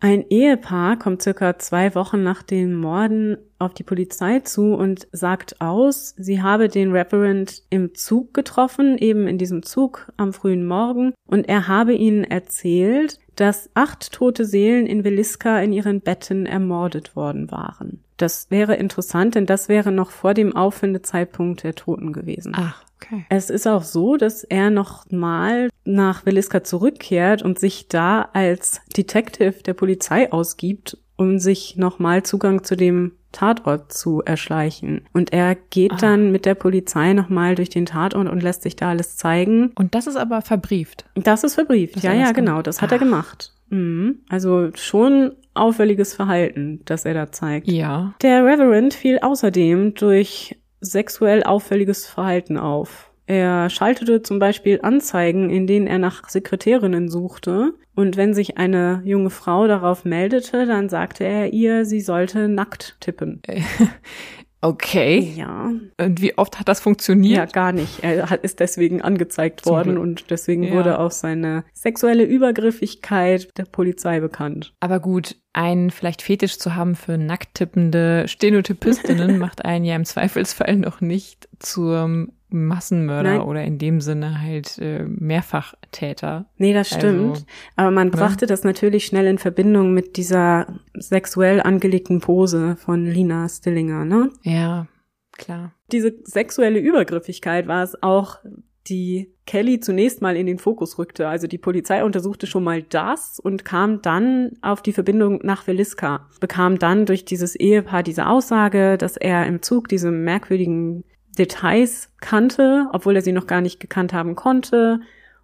[SPEAKER 2] Ein Ehepaar kommt circa zwei Wochen nach den Morden auf die Polizei zu und sagt aus, sie habe den Reverend im Zug getroffen, eben in diesem Zug am frühen Morgen, und er habe ihnen erzählt, dass acht tote Seelen in Williska in ihren Betten ermordet worden waren. Das wäre interessant, denn das wäre noch vor dem Auffindezeitpunkt der Toten gewesen.
[SPEAKER 3] Ach, okay.
[SPEAKER 2] Es ist auch so, dass er noch mal nach Williska zurückkehrt und sich da als Detective der Polizei ausgibt, um sich noch mal Zugang zu dem Tatort zu erschleichen. Und er geht
[SPEAKER 3] Ah.
[SPEAKER 2] dann mit der Polizei noch mal durch den Tatort und lässt sich da alles zeigen.
[SPEAKER 3] Und das ist aber verbrieft.
[SPEAKER 2] Das ist verbrieft.
[SPEAKER 3] Das
[SPEAKER 2] ja,
[SPEAKER 3] er
[SPEAKER 2] ja, genau. Das hat er
[SPEAKER 3] Ach.
[SPEAKER 2] gemacht. Mhm. Also schon auffälliges Verhalten, das er da zeigt.
[SPEAKER 3] Ja.
[SPEAKER 2] Der Reverend fiel außerdem durch sexuell auffälliges Verhalten auf. Er schaltete zum Beispiel Anzeigen, in denen er nach Sekretärinnen suchte. Und wenn sich eine junge Frau darauf meldete, dann sagte er ihr, sie sollte nackt tippen. [laughs]
[SPEAKER 3] Okay.
[SPEAKER 2] Ja,
[SPEAKER 3] Und wie oft hat das
[SPEAKER 2] ja,
[SPEAKER 3] funktioniert?
[SPEAKER 2] gar nicht. Er hat, ist deswegen angezeigt
[SPEAKER 3] Zum
[SPEAKER 2] worden
[SPEAKER 3] Glück.
[SPEAKER 2] und deswegen
[SPEAKER 3] Ja.
[SPEAKER 2] wurde auch seine sexuelle Übergriffigkeit der Polizei bekannt.
[SPEAKER 3] Aber gut, einen vielleicht Fetisch zu haben für nackt tippende Stenotypistinnen [laughs] macht einen ja im Zweifelsfall noch nicht zum Massenmörder
[SPEAKER 2] Nein.
[SPEAKER 3] oder in dem Sinne halt äh, Mehrfachtäter.
[SPEAKER 2] Nee, das stimmt.
[SPEAKER 3] Also,
[SPEAKER 2] Aber man
[SPEAKER 3] ne?
[SPEAKER 2] brachte das natürlich schnell in Verbindung mit dieser sexuell angelegten Pose von Lina Stillinger, ne?
[SPEAKER 3] Ja, klar.
[SPEAKER 2] Diese sexuelle Übergriffigkeit war es auch, die Kelly zunächst mal in den Fokus rückte. Also die Polizei untersuchte schon mal das und kam dann auf die Verbindung nach Veliska, bekam dann durch dieses Ehepaar diese Aussage, dass er im Zug diese merkwürdigen Details kannte, obwohl er sie noch gar nicht gekannt haben konnte.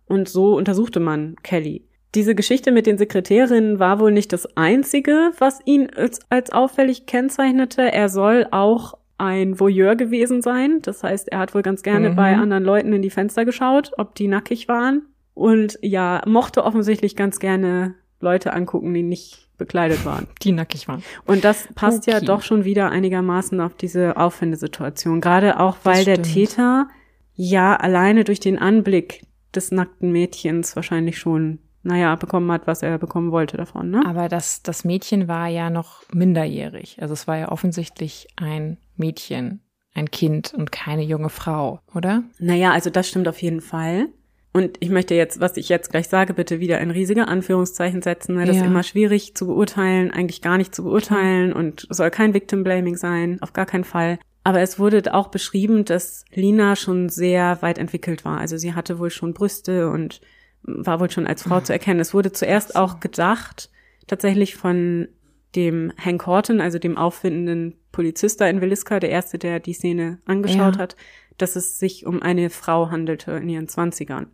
[SPEAKER 2] Und so untersuchte man Kelly. Diese Geschichte mit den Sekretärinnen war wohl nicht das Einzige, was ihn als, als auffällig kennzeichnete. Er soll auch ein Voyeur gewesen sein. Das heißt, er hat wohl ganz gerne
[SPEAKER 3] Mhm.
[SPEAKER 2] bei anderen Leuten in die Fenster geschaut, ob die nackig waren. Und ja, mochte offensichtlich ganz gerne Leute angucken, die nicht bekleidet waren.
[SPEAKER 3] Die nackig waren.
[SPEAKER 2] Und das passt ja
[SPEAKER 3] Okay.
[SPEAKER 2] doch schon wieder einigermaßen auf diese Aufwendesituation. Gerade auch, weil der. Täter ja alleine durch den Anblick des nackten Mädchens wahrscheinlich schon, naja, bekommen hat, was er bekommen wollte davon, ne?
[SPEAKER 3] Aber das, das Mädchen war ja noch minderjährig. Also es war ja offensichtlich ein Mädchen, ein Kind und keine junge Frau, oder?
[SPEAKER 2] Naja, also das stimmt auf jeden Fall. Und ich möchte jetzt, was ich jetzt gleich sage, bitte wieder in riesige Anführungszeichen setzen, weil das
[SPEAKER 3] Ja.
[SPEAKER 2] ist immer schwierig zu beurteilen, eigentlich gar nicht zu beurteilen und soll kein Victim Blaming sein, auf gar keinen Fall. Aber es wurde auch beschrieben, dass Lina schon sehr weit entwickelt war. Also sie hatte wohl schon Brüste und war wohl schon als Frau zu erkennen. Es wurde zuerst auch gedacht, tatsächlich von dem Hank Horton, also dem auffindenden Polizist da in Williska, der erste, der die Szene angeschaut
[SPEAKER 3] Ja.
[SPEAKER 2] hat, dass es sich um eine Frau handelte in ihren Zwanzigern.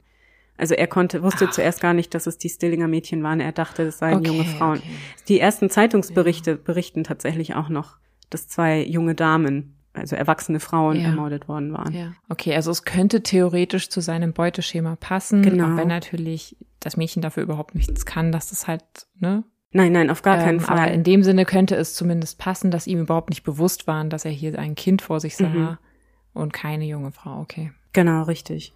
[SPEAKER 2] Also er konnte, wusste
[SPEAKER 3] Ach.
[SPEAKER 2] zuerst gar nicht, dass es die Stillinger Mädchen waren. Er dachte, das seien
[SPEAKER 3] Okay,
[SPEAKER 2] junge Frauen.
[SPEAKER 3] okay.
[SPEAKER 2] Die ersten Zeitungsberichte berichten tatsächlich auch noch, dass zwei junge Damen, also erwachsene Frauen,
[SPEAKER 3] Ja.
[SPEAKER 2] ermordet worden waren.
[SPEAKER 3] Ja. Okay, also es könnte theoretisch zu seinem Beuteschema passen,
[SPEAKER 2] Genau.
[SPEAKER 3] auch wenn natürlich das Mädchen dafür überhaupt nichts kann, dass das halt, ne?
[SPEAKER 2] Nein, nein, auf gar keinen
[SPEAKER 3] Ähm,
[SPEAKER 2] Fall.
[SPEAKER 3] Aber in dem Sinne könnte es zumindest passen, dass ihm überhaupt nicht bewusst war, dass er hier ein Kind vor sich sah
[SPEAKER 2] Mhm.
[SPEAKER 3] und keine junge Frau. Okay.
[SPEAKER 2] Genau, richtig.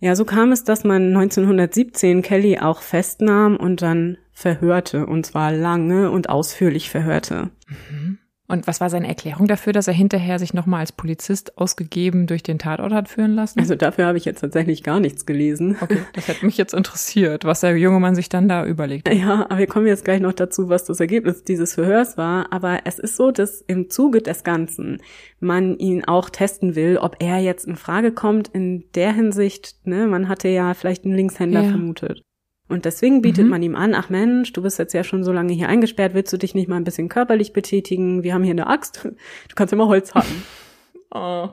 [SPEAKER 2] Ja, so kam es, dass man 1917 Kelly auch festnahm und dann verhörte, und zwar lange und ausführlich verhörte.
[SPEAKER 3] Und was war seine Erklärung dafür, dass er hinterher sich nochmal als Polizist ausgegeben durch den Tatort hat führen lassen?
[SPEAKER 2] Also dafür habe ich jetzt tatsächlich gar nichts gelesen.
[SPEAKER 3] okay, das hätte mich jetzt interessiert, was der junge Mann sich dann da überlegt hat.
[SPEAKER 2] Ja, aber wir kommen jetzt gleich noch dazu, was das Ergebnis dieses Verhörs war. Aber es ist so, dass im Zuge des Ganzen man ihn auch testen will, ob er jetzt in Frage kommt in der Hinsicht, ne, man hatte ja vielleicht einen Linkshänder
[SPEAKER 3] Ja.
[SPEAKER 2] vermutet. Und deswegen bietet
[SPEAKER 3] Mhm.
[SPEAKER 2] man ihm an, ach Mensch, du bist jetzt ja schon so lange hier eingesperrt, willst du dich nicht mal ein bisschen körperlich betätigen? Wir haben hier eine Axt, du kannst immer Holz hacken. [laughs]
[SPEAKER 3] Oh,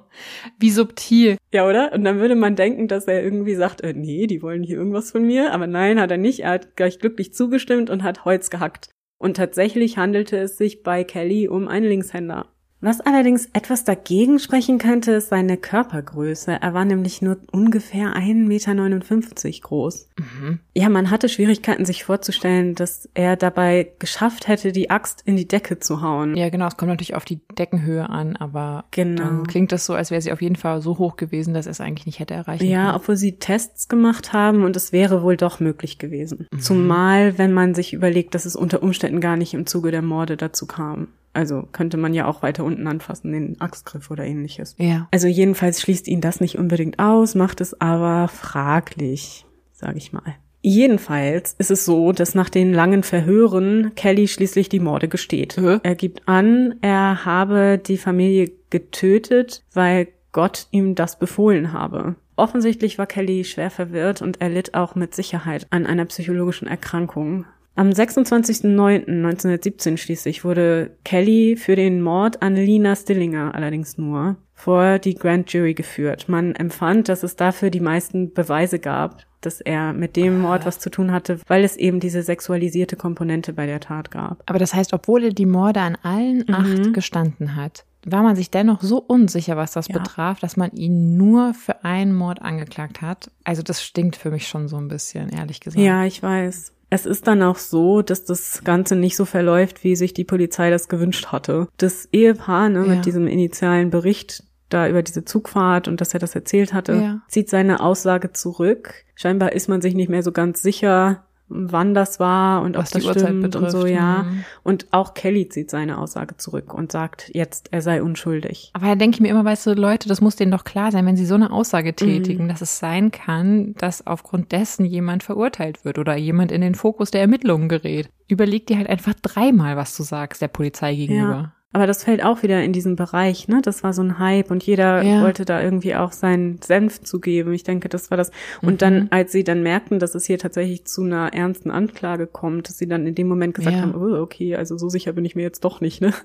[SPEAKER 3] wie subtil.
[SPEAKER 2] Ja, oder? Und dann würde man denken, dass er irgendwie sagt, äh, nee, die wollen hier irgendwas von mir. Aber nein, hat er nicht. Er hat gleich glücklich zugestimmt und hat Holz gehackt. Und tatsächlich handelte es sich bei Kelly um einen Linkshänder. Was allerdings etwas dagegen sprechen könnte, ist seine Körpergröße. Er war nämlich nur ungefähr 1,59 Meter groß.
[SPEAKER 3] Mhm.
[SPEAKER 2] Ja, man hatte Schwierigkeiten, sich vorzustellen, dass er dabei geschafft hätte, die Axt in die Decke zu hauen.
[SPEAKER 3] Ja, genau, es kommt natürlich auf die Deckenhöhe an, aber
[SPEAKER 2] Genau.
[SPEAKER 3] dann klingt das so, als wäre sie auf jeden Fall so hoch gewesen, dass er es eigentlich nicht hätte erreichen
[SPEAKER 2] Ja,
[SPEAKER 3] können.
[SPEAKER 2] obwohl sie Tests gemacht haben und es wäre wohl doch möglich gewesen.
[SPEAKER 3] Mhm.
[SPEAKER 2] Zumal, wenn man sich überlegt, dass es unter Umständen gar nicht im Zuge der Morde dazu kam. Also könnte man ja auch weiter unten anfassen, den Axtgriff oder ähnliches.
[SPEAKER 3] Ja.
[SPEAKER 2] Also jedenfalls schließt ihn das nicht unbedingt aus, macht es aber fraglich, sage ich mal. Jedenfalls ist es so, dass nach den langen Verhören Kelly schließlich die Morde gesteht.
[SPEAKER 3] Hä?
[SPEAKER 2] Er gibt an, er habe die Familie getötet, weil Gott ihm das befohlen habe. Offensichtlich war Kelly schwer verwirrt und er litt auch mit Sicherheit an einer psychologischen Erkrankung. Am 26.09.1917 schließlich wurde Kelly für den Mord an Lina Stillinger allerdings nur vor die Grand Jury geführt. Man empfand, dass es dafür die meisten Beweise gab, dass er mit dem Mord was zu tun hatte, weil es eben diese sexualisierte Komponente bei der Tat gab.
[SPEAKER 3] Aber das heißt, obwohl er die Morde an allen
[SPEAKER 2] Mhm.
[SPEAKER 3] acht gestanden hat, war man sich dennoch so unsicher, was das
[SPEAKER 2] Ja.
[SPEAKER 3] betraf, dass man ihn nur für einen Mord angeklagt hat. Also das stinkt für mich schon so ein bisschen, ehrlich gesagt.
[SPEAKER 2] Ja, ich weiß. Es ist dann auch so, dass das Ganze nicht so verläuft, wie sich die Polizei das gewünscht hatte. Das Ehepaar ne,
[SPEAKER 3] Ja.
[SPEAKER 2] mit diesem initialen Bericht da über diese Zugfahrt und dass er das erzählt hatte,
[SPEAKER 3] Ja.
[SPEAKER 2] zieht seine Aussage zurück. Scheinbar ist man sich nicht mehr so ganz sicher, wann das war und
[SPEAKER 3] Was
[SPEAKER 2] ob das
[SPEAKER 3] die Uhrzeit
[SPEAKER 2] stimmt und
[SPEAKER 3] betrifft,
[SPEAKER 2] so, ja.
[SPEAKER 3] mhm.
[SPEAKER 2] Und auch Kelly zieht seine Aussage zurück und sagt jetzt, er sei unschuldig.
[SPEAKER 3] Aber da denke ich mir immer, weißt du, Leute, das muss denen doch klar sein, wenn sie so eine Aussage tätigen,
[SPEAKER 2] Mhm.
[SPEAKER 3] dass es sein kann, dass aufgrund dessen jemand verurteilt wird oder jemand in den Fokus der Ermittlungen gerät. Überleg dir halt einfach dreimal, was du sagst, der Polizei gegenüber.
[SPEAKER 2] Aber das fällt auch wieder in diesen Bereich, ne? Das war so ein Hype und jeder
[SPEAKER 3] Ja.
[SPEAKER 2] wollte da irgendwie auch seinen Senf zugeben. Ich denke, das war das. Und
[SPEAKER 3] Mhm.
[SPEAKER 2] dann, als sie dann merkten, dass es hier tatsächlich zu einer ernsten Anklage kommt, dass sie dann in dem Moment gesagt
[SPEAKER 3] Ja.
[SPEAKER 2] haben, oh, okay, also so sicher bin ich mir jetzt doch nicht, ne?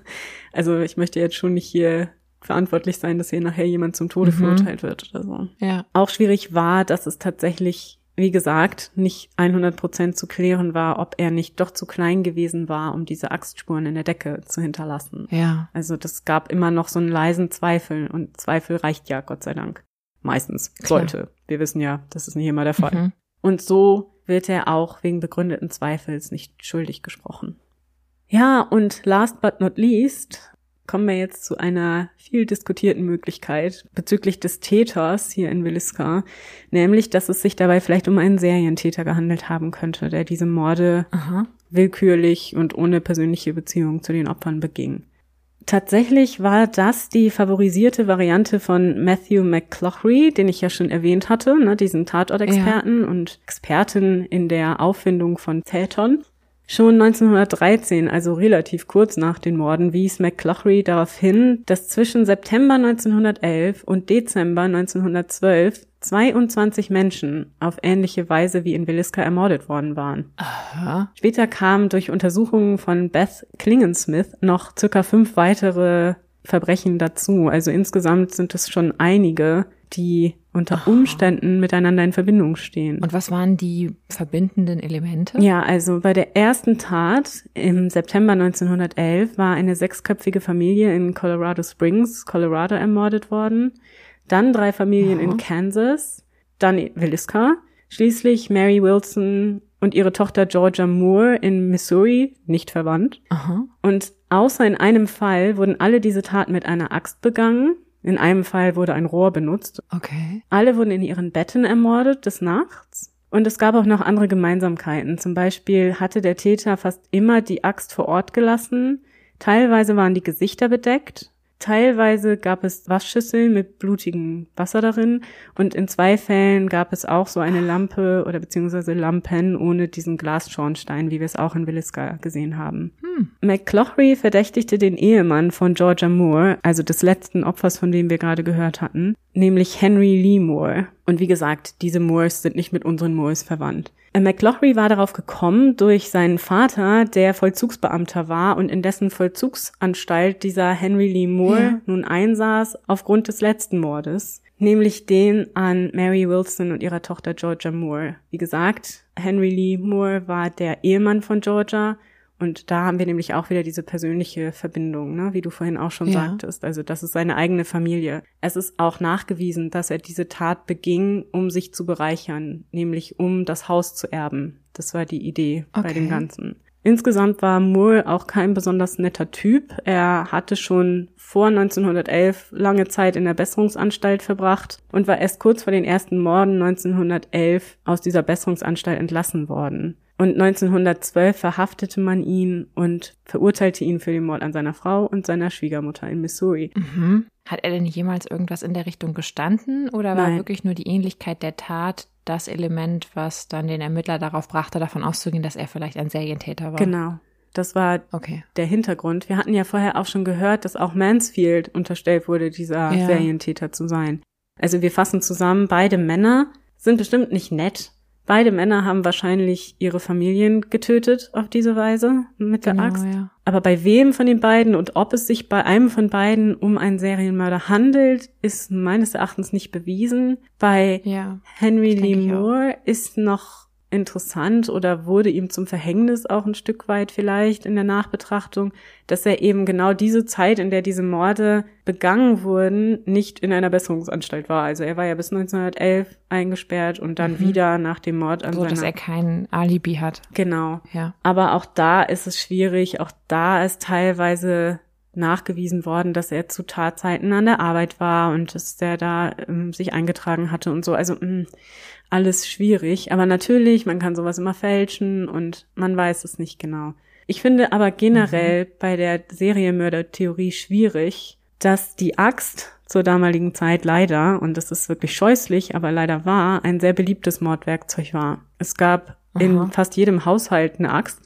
[SPEAKER 2] Also ich möchte jetzt schon nicht hier verantwortlich sein, dass hier nachher jemand zum Tode
[SPEAKER 3] Mhm.
[SPEAKER 2] verurteilt wird oder so.
[SPEAKER 3] Ja.
[SPEAKER 2] Auch schwierig war, dass es tatsächlich, wie gesagt, nicht 100 Prozent zu klären war, ob er nicht doch zu klein gewesen war, um diese Axtspuren in der Decke zu hinterlassen.
[SPEAKER 3] Ja.
[SPEAKER 2] Also das gab immer noch so einen leisen Zweifel und Zweifel reicht ja, Gott sei Dank. Meistens.
[SPEAKER 3] Klar.
[SPEAKER 2] Sollte. Wir wissen ja, das ist nicht immer der Fall.
[SPEAKER 3] Mhm.
[SPEAKER 2] Und so wird er auch wegen begründeten Zweifels nicht schuldig gesprochen. Ja, und last but not least kommen wir jetzt zu einer viel diskutierten Möglichkeit bezüglich des Täters hier in Williska, nämlich, dass es sich dabei vielleicht um einen Serientäter gehandelt haben könnte, der diese Morde
[SPEAKER 3] Aha.
[SPEAKER 2] willkürlich und ohne persönliche Beziehung zu den Opfern beging. Tatsächlich war das die favorisierte Variante von Matthew McCloughery, den ich ja schon erwähnt hatte, ne, diesen Tatortexperten und Expertin in der Auffindung von Tätern. Schon 1913, also relativ kurz nach den Morden, wies McCloughery darauf hin, dass zwischen September 1911 und Dezember 1912 22 Menschen auf ähnliche Weise wie in Williska ermordet worden waren.
[SPEAKER 3] Aha.
[SPEAKER 2] Später kamen durch Untersuchungen von Beth Klingensmith noch circa fünf weitere Verbrechen dazu. Also insgesamt sind es schon einige, die unter
[SPEAKER 3] Aha.
[SPEAKER 2] Umständen miteinander in Verbindung stehen.
[SPEAKER 3] Und was waren die verbindenden Elemente?
[SPEAKER 2] Ja, also bei der ersten Tat im September 1911 war eine sechsköpfige Familie in Colorado Springs, Colorado, ermordet worden. Dann drei Familien
[SPEAKER 3] Aha.
[SPEAKER 2] in Kansas, dann Williska, schließlich Mary Wilson und ihre Tochter Georgia Moore in Missouri, nicht verwandt.
[SPEAKER 3] Aha.
[SPEAKER 2] Und außer in einem Fall wurden alle diese Taten mit einer Axt begangen. In einem Fall wurde ein Rohr benutzt.
[SPEAKER 3] Okay.
[SPEAKER 2] Alle wurden in ihren Betten ermordet des Nachts. Und es gab auch noch andere Gemeinsamkeiten. Zum Beispiel hatte der Täter fast immer die Axt vor Ort gelassen. Teilweise waren die Gesichter bedeckt. Teilweise gab es Waschschüsseln mit blutigem Wasser darin. Und in zwei Fällen gab es auch so eine Lampe oder beziehungsweise Lampen ohne diesen Glasschornstein, wie wir es auch in Williska gesehen haben.
[SPEAKER 3] Hm.
[SPEAKER 2] McCloughery verdächtigte den Ehemann von Georgia Moore, also des letzten Opfers, von dem wir gerade gehört hatten, nämlich Henry Lee Moore. Und wie gesagt, diese Moores sind nicht mit unseren Moores verwandt. McCloughery war darauf gekommen durch seinen Vater, der Vollzugsbeamter war und in dessen Vollzugsanstalt dieser Henry Lee Moore
[SPEAKER 3] Ja.
[SPEAKER 2] nun einsaß aufgrund des letzten Mordes, nämlich den an Mary Wilson und ihrer Tochter Georgia Moore. Wie gesagt, Henry Lee Moore war der Ehemann von Georgia und da haben wir nämlich auch wieder diese persönliche Verbindung, ne, wie du vorhin auch schon
[SPEAKER 3] Ja.
[SPEAKER 2] sagtest. Also das ist seine eigene Familie. Es ist auch nachgewiesen, dass er diese Tat beging, um sich zu bereichern, nämlich um das Haus zu erben. Das war die Idee bei
[SPEAKER 3] Okay.
[SPEAKER 2] dem Ganzen. Insgesamt war Moore auch kein besonders netter Typ. Er hatte schon vor 1911 lange Zeit in der Besserungsanstalt verbracht und war erst kurz vor den ersten Morden 1911 aus dieser Besserungsanstalt entlassen worden. Und 1912 verhaftete man ihn und verurteilte ihn für den Mord an seiner Frau und seiner Schwiegermutter in Missouri.
[SPEAKER 3] Mhm. Hat er denn jemals irgendwas in der Richtung gestanden oder war
[SPEAKER 2] Nein.
[SPEAKER 3] wirklich nur die Ähnlichkeit der Tat das Element, was dann den Ermittler darauf brachte, davon auszugehen, dass er vielleicht ein Serientäter war?
[SPEAKER 2] Genau. Das war
[SPEAKER 3] Okay.
[SPEAKER 2] der Hintergrund. Wir hatten ja vorher auch schon gehört, dass auch Mansfield unterstellt wurde, dieser
[SPEAKER 3] Ja.
[SPEAKER 2] Serientäter zu sein. Also wir fassen zusammen, beide Männer sind bestimmt nicht nett. Beide Männer haben wahrscheinlich ihre Familien getötet auf diese Weise mit der
[SPEAKER 3] Genau,
[SPEAKER 2] Axt.
[SPEAKER 3] ja.
[SPEAKER 2] Aber bei wem von den beiden und ob es sich bei einem von beiden um einen Serienmörder handelt, ist meines Erachtens nicht bewiesen. Bei
[SPEAKER 3] Ja.
[SPEAKER 2] Henry Lee. Moore ist noch interessant oder wurde ihm zum Verhängnis auch ein Stück weit vielleicht in der Nachbetrachtung, dass er eben genau diese Zeit, in der diese Morde begangen wurden, nicht in einer Besserungsanstalt war. Also er war ja bis 1911 eingesperrt und dann
[SPEAKER 3] Mhm.
[SPEAKER 2] wieder nach dem Mord an
[SPEAKER 3] So, dass
[SPEAKER 2] seiner...
[SPEAKER 3] er kein Alibi hat.
[SPEAKER 2] genau.
[SPEAKER 3] Ja.
[SPEAKER 2] Aber auch da ist es schwierig. Auch da ist teilweise nachgewiesen worden, dass er zu Tatzeiten an der Arbeit war und dass der da ähm, sich eingetragen hatte und so. Also mh, alles schwierig. Aber natürlich, man kann sowas immer fälschen und man weiß es nicht genau. Ich finde aber generell mhm. bei der Serienmörder-Theorie schwierig, dass die Axt zur damaligen Zeit leider, und das ist wirklich scheußlich, aber leider war, ein sehr beliebtes Mordwerkzeug war. Es gab Aha. in fast jedem Haushalt eine Axt.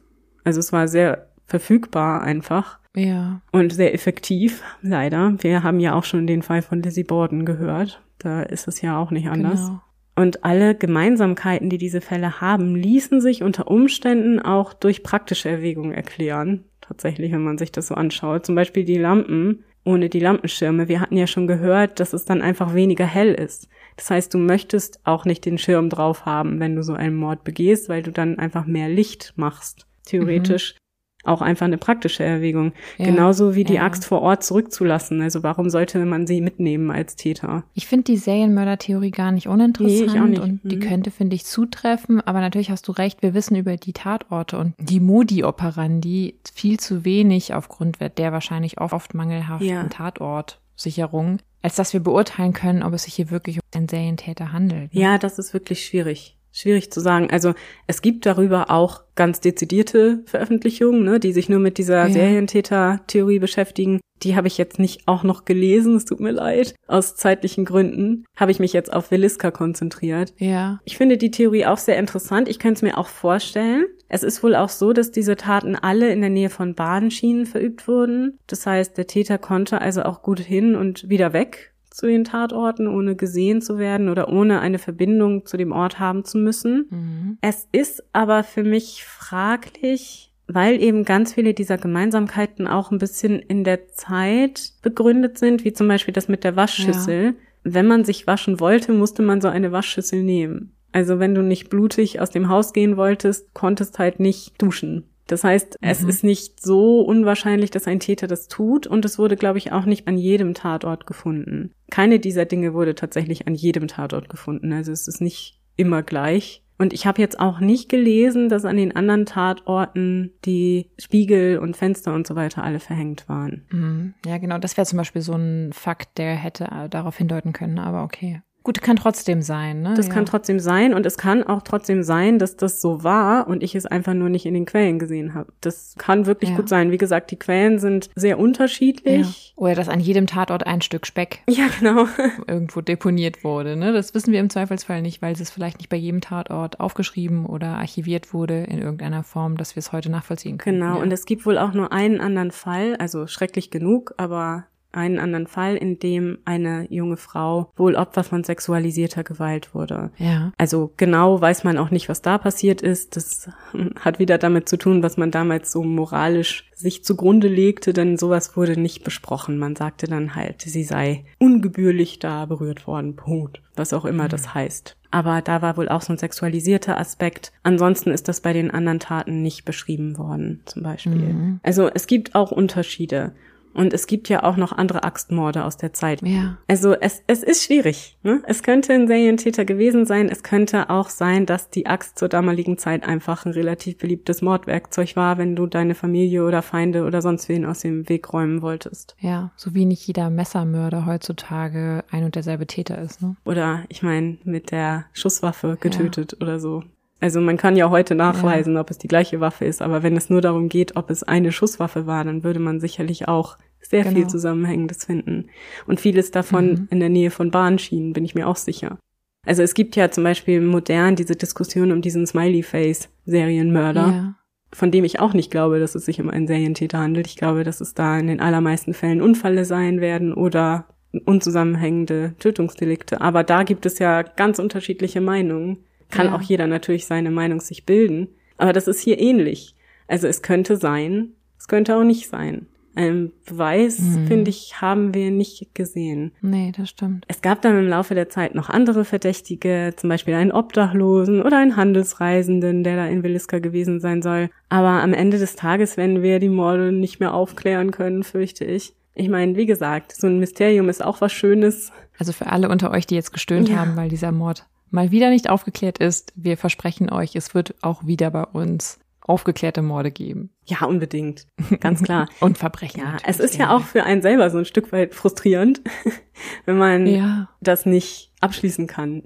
[SPEAKER 2] Also es war sehr verfügbar einfach.
[SPEAKER 3] Ja.
[SPEAKER 2] Und sehr effektiv, leider. Wir haben ja auch schon den Fall von Lizzie Borden gehört. Da ist es ja auch nicht anders. Genau. Und alle Gemeinsamkeiten, die diese Fälle haben, ließen sich unter Umständen auch durch praktische Erwägungen erklären. Tatsächlich, wenn man sich das so anschaut. Zum Beispiel die Lampen ohne die Lampenschirme. Wir hatten ja schon gehört, dass es dann einfach weniger hell ist. Das heißt, du möchtest auch nicht den Schirm drauf haben, wenn du so einen Mord begehst, weil du dann einfach mehr Licht machst, theoretisch. Mhm auch einfach eine praktische Erwägung. Ja, Genauso wie die ja. Axt vor Ort zurückzulassen. Also warum sollte man sie mitnehmen als Täter?
[SPEAKER 3] Ich finde die Serienmörder-Theorie gar nicht uninteressant nee, nicht. und die mhm. könnte, finde ich, zutreffen. Aber natürlich hast du recht, wir wissen über die Tatorte und die Modi operandi viel zu wenig aufgrund der wahrscheinlich oft, oft mangelhaften ja. Tatortsicherung, als dass wir beurteilen können, ob es sich hier wirklich um einen Serientäter handelt.
[SPEAKER 2] Ne? Ja, das ist wirklich schwierig schwierig zu sagen. Also es gibt darüber auch ganz dezidierte Veröffentlichungen, ne, die sich nur mit dieser ja. Serientäter-Theorie beschäftigen. Die habe ich jetzt nicht auch noch gelesen, es tut mir leid. Aus zeitlichen Gründen habe ich mich jetzt auf Williska konzentriert.
[SPEAKER 3] Ja.
[SPEAKER 2] Ich finde die Theorie auch sehr interessant. Ich könnte es mir auch vorstellen. Es ist wohl auch so, dass diese Taten alle in der Nähe von Bahnschienen verübt wurden. Das heißt, der Täter konnte also auch gut hin und wieder weg zu den Tatorten, ohne gesehen zu werden oder ohne eine Verbindung zu dem Ort haben zu müssen. Mhm. Es ist aber für mich fraglich, weil eben ganz viele dieser Gemeinsamkeiten auch ein bisschen in der Zeit begründet sind, wie zum Beispiel das mit der Waschschüssel. Ja. Wenn man sich waschen wollte, musste man so eine Waschschüssel nehmen. Also wenn du nicht blutig aus dem Haus gehen wolltest, konntest halt nicht duschen. Das heißt, mhm. es ist nicht so unwahrscheinlich, dass ein Täter das tut und es wurde, glaube ich, auch nicht an jedem Tatort gefunden. Keine dieser Dinge wurde tatsächlich an jedem Tatort gefunden. Also es ist nicht immer gleich. Und ich habe jetzt auch nicht gelesen, dass an den anderen Tatorten die Spiegel und Fenster und so weiter alle verhängt waren.
[SPEAKER 3] Mhm. Ja, genau. Das wäre zum Beispiel so ein Fakt, der hätte äh, darauf hindeuten können, aber okay. Gut, kann trotzdem sein, ne?
[SPEAKER 2] Das ja. kann trotzdem sein und es kann auch trotzdem sein, dass das so war und ich es einfach nur nicht in den Quellen gesehen habe. Das kann wirklich ja. gut sein. Wie gesagt, die Quellen sind sehr unterschiedlich.
[SPEAKER 3] Ja. Oder dass an jedem Tatort ein Stück Speck [laughs]
[SPEAKER 2] ja, genau.
[SPEAKER 3] irgendwo deponiert wurde, ne? Das wissen wir im Zweifelsfall nicht, weil es vielleicht nicht bei jedem Tatort aufgeschrieben oder archiviert wurde in irgendeiner Form, dass wir es heute nachvollziehen können.
[SPEAKER 2] Genau, und es gibt wohl auch nur einen anderen Fall, also schrecklich genug, aber einen anderen Fall, in dem eine junge Frau wohl Opfer von sexualisierter Gewalt wurde.
[SPEAKER 3] Ja.
[SPEAKER 2] Also genau weiß man auch nicht, was da passiert ist. Das [laughs] hat wieder damit zu tun, was man damals so moralisch sich zugrunde legte, denn sowas wurde nicht besprochen. Man sagte dann halt, sie sei ungebührlich da berührt worden. Punkt. Was auch immer mhm. das heißt. Aber da war wohl auch so ein sexualisierter Aspekt. Ansonsten ist das bei den anderen Taten nicht beschrieben worden, zum Beispiel. Mhm. Also es gibt auch Unterschiede. Und es gibt ja auch noch andere Axtmorde aus der Zeit.
[SPEAKER 3] Ja.
[SPEAKER 2] Also es, es ist schwierig. Ne? Es könnte ein Serientäter gewesen sein. Es könnte auch sein, dass die Axt zur damaligen Zeit einfach ein relativ beliebtes Mordwerkzeug war, wenn du deine Familie oder Feinde oder sonst wen aus dem Weg räumen wolltest.
[SPEAKER 3] Ja, so wie nicht jeder Messermörder heutzutage ein und derselbe Täter ist. Ne?
[SPEAKER 2] Oder ich meine, mit der Schusswaffe getötet ja. oder so. Also man kann ja heute nachweisen, ja. ob es die gleiche Waffe ist, aber wenn es nur darum geht, ob es eine Schusswaffe war, dann würde man sicherlich auch sehr genau. viel Zusammenhängendes finden. Und vieles davon mhm. in der Nähe von Bahnschienen, bin ich mir auch sicher. Also es gibt ja zum Beispiel modern diese Diskussion um diesen Smiley-Face-Serienmörder, ja. von dem ich auch nicht glaube, dass es sich um einen Serientäter handelt. Ich glaube, dass es da in den allermeisten Fällen Unfälle sein werden oder unzusammenhängende Tötungsdelikte. Aber da gibt es ja ganz unterschiedliche Meinungen. Kann ja. auch jeder natürlich seine Meinung sich bilden. Aber das ist hier ähnlich. Also es könnte sein, es könnte auch nicht sein. Ein Beweis, mhm. finde ich, haben wir nicht gesehen.
[SPEAKER 3] Nee, das stimmt.
[SPEAKER 2] Es gab dann im Laufe der Zeit noch andere Verdächtige, zum Beispiel einen Obdachlosen oder einen Handelsreisenden, der da in Williska gewesen sein soll. Aber am Ende des Tages werden wir die Morde nicht mehr aufklären können, fürchte ich. Ich meine, wie gesagt, so ein Mysterium ist auch was Schönes.
[SPEAKER 3] Also für alle unter euch, die jetzt gestöhnt ja. haben, weil dieser Mord mal wieder nicht aufgeklärt ist, wir versprechen euch, es wird auch wieder bei uns aufgeklärte Morde geben.
[SPEAKER 2] Ja, unbedingt. Ganz klar. [laughs]
[SPEAKER 3] Und Verbrechen.
[SPEAKER 2] Ja, es ist ja auch für einen selber so ein Stück weit frustrierend, [laughs] wenn man ja. das nicht abschließen kann.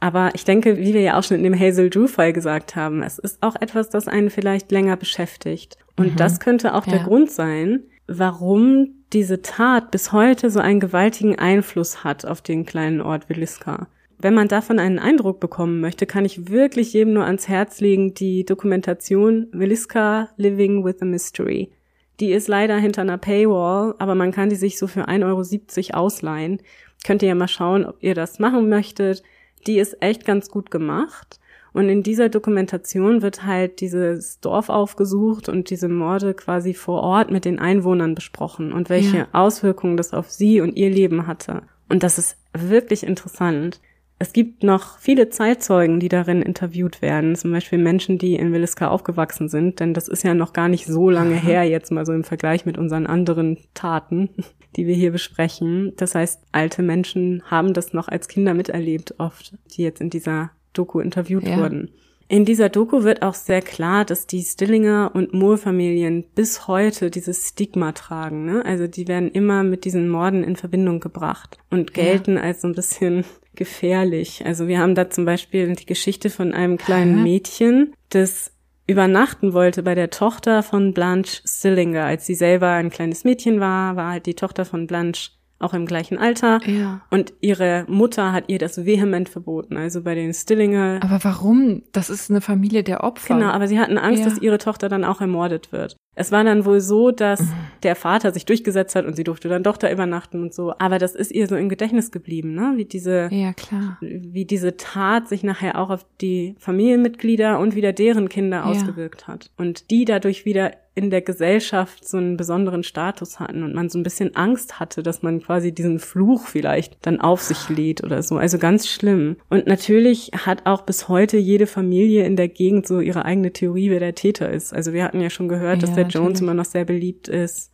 [SPEAKER 2] Aber ich denke, wie wir ja auch schon in dem Hazel Drew-Fall gesagt haben, es ist auch etwas, das einen vielleicht länger beschäftigt. Und mhm. das könnte auch ja. der Grund sein, warum diese Tat bis heute so einen gewaltigen Einfluss hat auf den kleinen Ort Williska. Wenn man davon einen Eindruck bekommen möchte, kann ich wirklich jedem nur ans Herz legen, die Dokumentation Williska Living with a Mystery. Die ist leider hinter einer Paywall, aber man kann die sich so für 1,70 Euro ausleihen. Könnt ihr ja mal schauen, ob ihr das machen möchtet. Die ist echt ganz gut gemacht. Und in dieser Dokumentation wird halt dieses Dorf aufgesucht und diese Morde quasi vor Ort mit den Einwohnern besprochen und welche ja. Auswirkungen das auf sie und ihr Leben hatte. Und das ist wirklich interessant. Es gibt noch viele Zeitzeugen, die darin interviewt werden, zum Beispiel Menschen, die in Williska aufgewachsen sind, denn das ist ja noch gar nicht so lange her, jetzt mal so im Vergleich mit unseren anderen Taten, [laughs] die wir hier besprechen. Das heißt, alte Menschen haben das noch als Kinder miterlebt, oft, die jetzt in dieser Doku interviewt ja. wurden. In dieser Doku wird auch sehr klar, dass die Stillinger und Moore-Familien bis heute dieses Stigma tragen. Ne? Also die werden immer mit diesen Morden in Verbindung gebracht und gelten ja. als so ein bisschen gefährlich. Also wir haben da zum Beispiel die Geschichte von einem kleinen Mädchen, das übernachten wollte bei der Tochter von Blanche Stillinger. Als sie selber ein kleines Mädchen war, war halt die Tochter von Blanche auch im gleichen Alter. Ja. Und ihre Mutter hat ihr das vehement verboten. Also bei den Stillinger.
[SPEAKER 3] Aber warum? Das ist eine Familie der Opfer.
[SPEAKER 2] Genau, aber sie hatten Angst, ja. dass ihre Tochter dann auch ermordet wird. Es war dann wohl so, dass mhm. der Vater sich durchgesetzt hat und sie durfte dann doch da übernachten und so. Aber das ist ihr so im Gedächtnis geblieben, ne? Wie diese,
[SPEAKER 3] ja, klar.
[SPEAKER 2] wie diese Tat sich nachher auch auf die Familienmitglieder und wieder deren Kinder ja. ausgewirkt hat. Und die dadurch wieder in der Gesellschaft so einen besonderen Status hatten und man so ein bisschen Angst hatte, dass man quasi diesen Fluch vielleicht dann auf sich lädt oder so. Also ganz schlimm. Und natürlich hat auch bis heute jede Familie in der Gegend so ihre eigene Theorie, wer der Täter ist. Also wir hatten ja schon gehört, ja, dass der natürlich. Jones immer noch sehr beliebt ist.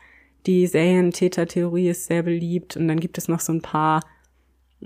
[SPEAKER 2] Die Serientäter-Theorie ist sehr beliebt und dann gibt es noch so ein paar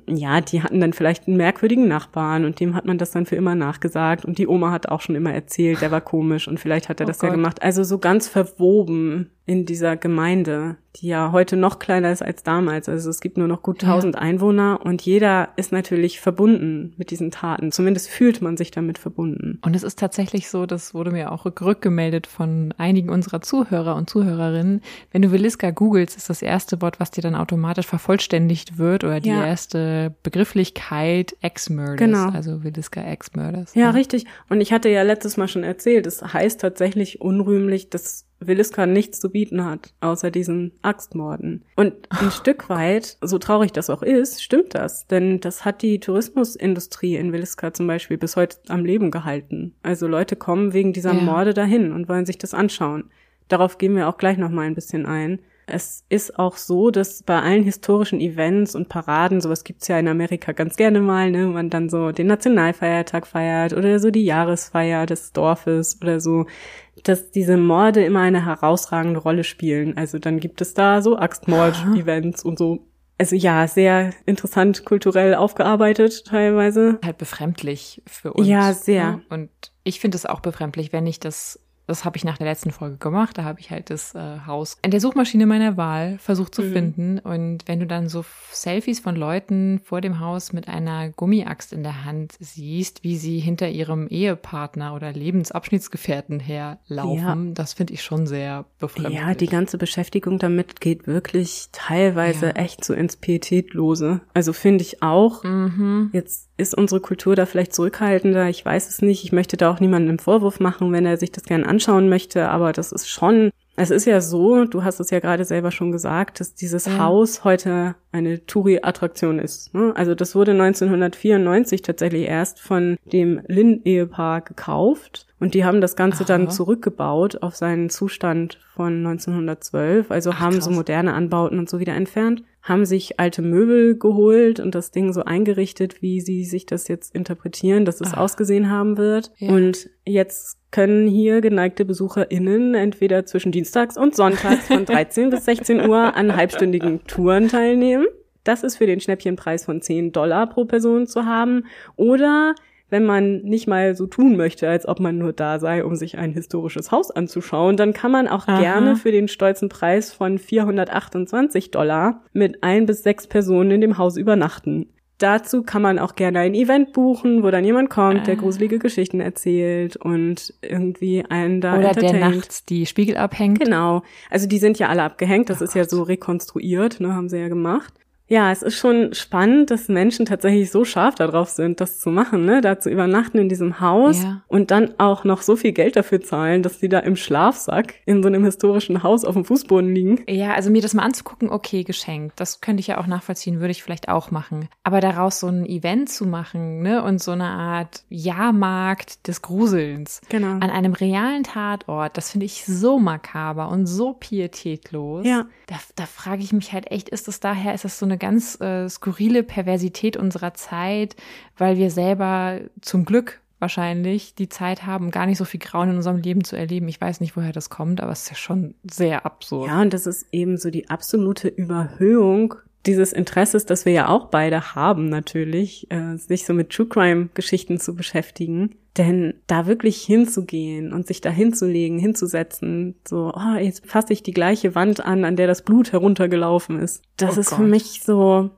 [SPEAKER 2] ja, die hatten dann vielleicht einen merkwürdigen Nachbarn und dem hat man das dann für immer nachgesagt und die Oma hat auch schon immer erzählt, der war komisch und vielleicht hat er oh das Gott. ja gemacht. Also so ganz verwoben in dieser Gemeinde, die ja heute noch kleiner ist als damals. Also es gibt nur noch gut 1000 ja. Einwohner und jeder ist natürlich verbunden mit diesen Taten. Zumindest fühlt man sich damit verbunden.
[SPEAKER 3] Und es ist tatsächlich so, das wurde mir auch rückgemeldet von einigen unserer Zuhörer und Zuhörerinnen. Wenn du Williska googelst, ist das erste Wort, was dir dann automatisch vervollständigt wird oder die ja. erste Begrifflichkeit Ex-Murders. Genau. Also Williska Ex-Murders.
[SPEAKER 2] Ja, ja, richtig. Und ich hatte ja letztes Mal schon erzählt, es heißt tatsächlich unrühmlich, dass Williska nichts zu bieten hat, außer diesen Axtmorden. Und ein Stück weit, so traurig das auch ist, stimmt das. Denn das hat die Tourismusindustrie in Williska zum Beispiel bis heute am Leben gehalten. Also Leute kommen wegen dieser ja. Morde dahin und wollen sich das anschauen. Darauf gehen wir auch gleich noch mal ein bisschen ein. Es ist auch so, dass bei allen historischen Events und Paraden, sowas gibt's ja in Amerika ganz gerne mal, ne, man dann so den Nationalfeiertag feiert oder so die Jahresfeier des Dorfes oder so, dass diese Morde immer eine herausragende Rolle spielen. Also dann gibt es da so Axtmord-Events und so. Also ja, sehr interessant kulturell aufgearbeitet teilweise.
[SPEAKER 3] Halt befremdlich für uns.
[SPEAKER 2] Ja, sehr.
[SPEAKER 3] Ne? Und ich finde es auch befremdlich, wenn ich das das habe ich nach der letzten Folge gemacht. Da habe ich halt das äh, Haus in der Suchmaschine meiner Wahl versucht zu mhm. finden. Und wenn du dann so Selfies von Leuten vor dem Haus mit einer Gummiaxt in der Hand siehst, wie sie hinter ihrem Ehepartner oder Lebensabschnittsgefährten herlaufen, ja. das finde ich schon sehr befremdlich.
[SPEAKER 2] Ja, die ganze Beschäftigung damit geht wirklich teilweise ja. echt so ins Pietätlose. Also finde ich auch. Mhm. Jetzt ist unsere Kultur da vielleicht zurückhaltender? Ich weiß es nicht. Ich möchte da auch niemandem einen Vorwurf machen, wenn er sich das gerne anschauen möchte, aber das ist schon, es ist ja so, du hast es ja gerade selber schon gesagt, dass dieses ja. Haus heute eine Touri-Attraktion ist. Ne? Also das wurde 1994 tatsächlich erst von dem Lin-Ehepaar gekauft und die haben das Ganze Aha. dann zurückgebaut auf seinen Zustand von 1912. Also Ach, haben krass. so moderne Anbauten und so wieder entfernt haben sich alte Möbel geholt und das Ding so eingerichtet, wie sie sich das jetzt interpretieren, dass es ah. ausgesehen haben wird. Ja. Und jetzt können hier geneigte BesucherInnen entweder zwischen Dienstags und Sonntags von [laughs] 13 bis 16 Uhr an halbstündigen Touren teilnehmen. Das ist für den Schnäppchenpreis von 10 Dollar pro Person zu haben. Oder wenn man nicht mal so tun möchte, als ob man nur da sei, um sich ein historisches Haus anzuschauen, dann kann man auch Aha. gerne für den stolzen Preis von 428 Dollar mit ein bis sechs Personen in dem Haus übernachten. dazu kann man auch gerne ein Event buchen, wo dann jemand kommt, der
[SPEAKER 3] Ah.
[SPEAKER 2] gruselige Geschichten erzählt und irgendwie einen da
[SPEAKER 3] Oder der nachts die Spiegel abhängt.
[SPEAKER 2] Genau. Also die sind ja alle abgehängt. Das
[SPEAKER 3] Oh
[SPEAKER 2] ist ja so rekonstruiert, ne, haben sie ja gemacht. Ja, es ist schon spannend, dass Menschen tatsächlich so scharf darauf sind, das zu machen, ne, da zu übernachten in diesem Haus
[SPEAKER 3] Ja.
[SPEAKER 2] und dann auch noch so viel Geld dafür zahlen, dass die da im Schlafsack in so einem historischen Haus auf dem Fußboden liegen.
[SPEAKER 3] Ja, also mir das mal anzugucken, okay, geschenkt. Das könnte ich ja auch nachvollziehen, würde ich vielleicht auch machen. Aber daraus so ein Event zu machen, ne, und so eine Art Jahrmarkt des Gruselns
[SPEAKER 2] Genau.
[SPEAKER 3] an einem realen Tatort, das finde ich so makaber und so pietätlos.
[SPEAKER 2] Ja.
[SPEAKER 3] Da, da frage ich mich halt echt, ist das daher, ist das so eine ganz äh, skurrile Perversität unserer Zeit, weil wir selber zum Glück wahrscheinlich die Zeit haben, gar nicht so viel Grauen in unserem Leben zu erleben. Ich weiß nicht, woher das kommt, aber es ist ja schon sehr absurd.
[SPEAKER 2] Ja, und das ist eben so die absolute Überhöhung dieses Interesses, das wir ja auch beide haben natürlich, äh, sich so mit True Crime Geschichten zu beschäftigen. Denn da wirklich hinzugehen und sich da hinzulegen, hinzusetzen, so, oh, jetzt fasse ich die gleiche Wand an, an der das Blut heruntergelaufen ist. Das
[SPEAKER 3] Oh
[SPEAKER 2] ist für
[SPEAKER 3] Gott.
[SPEAKER 2] mich so,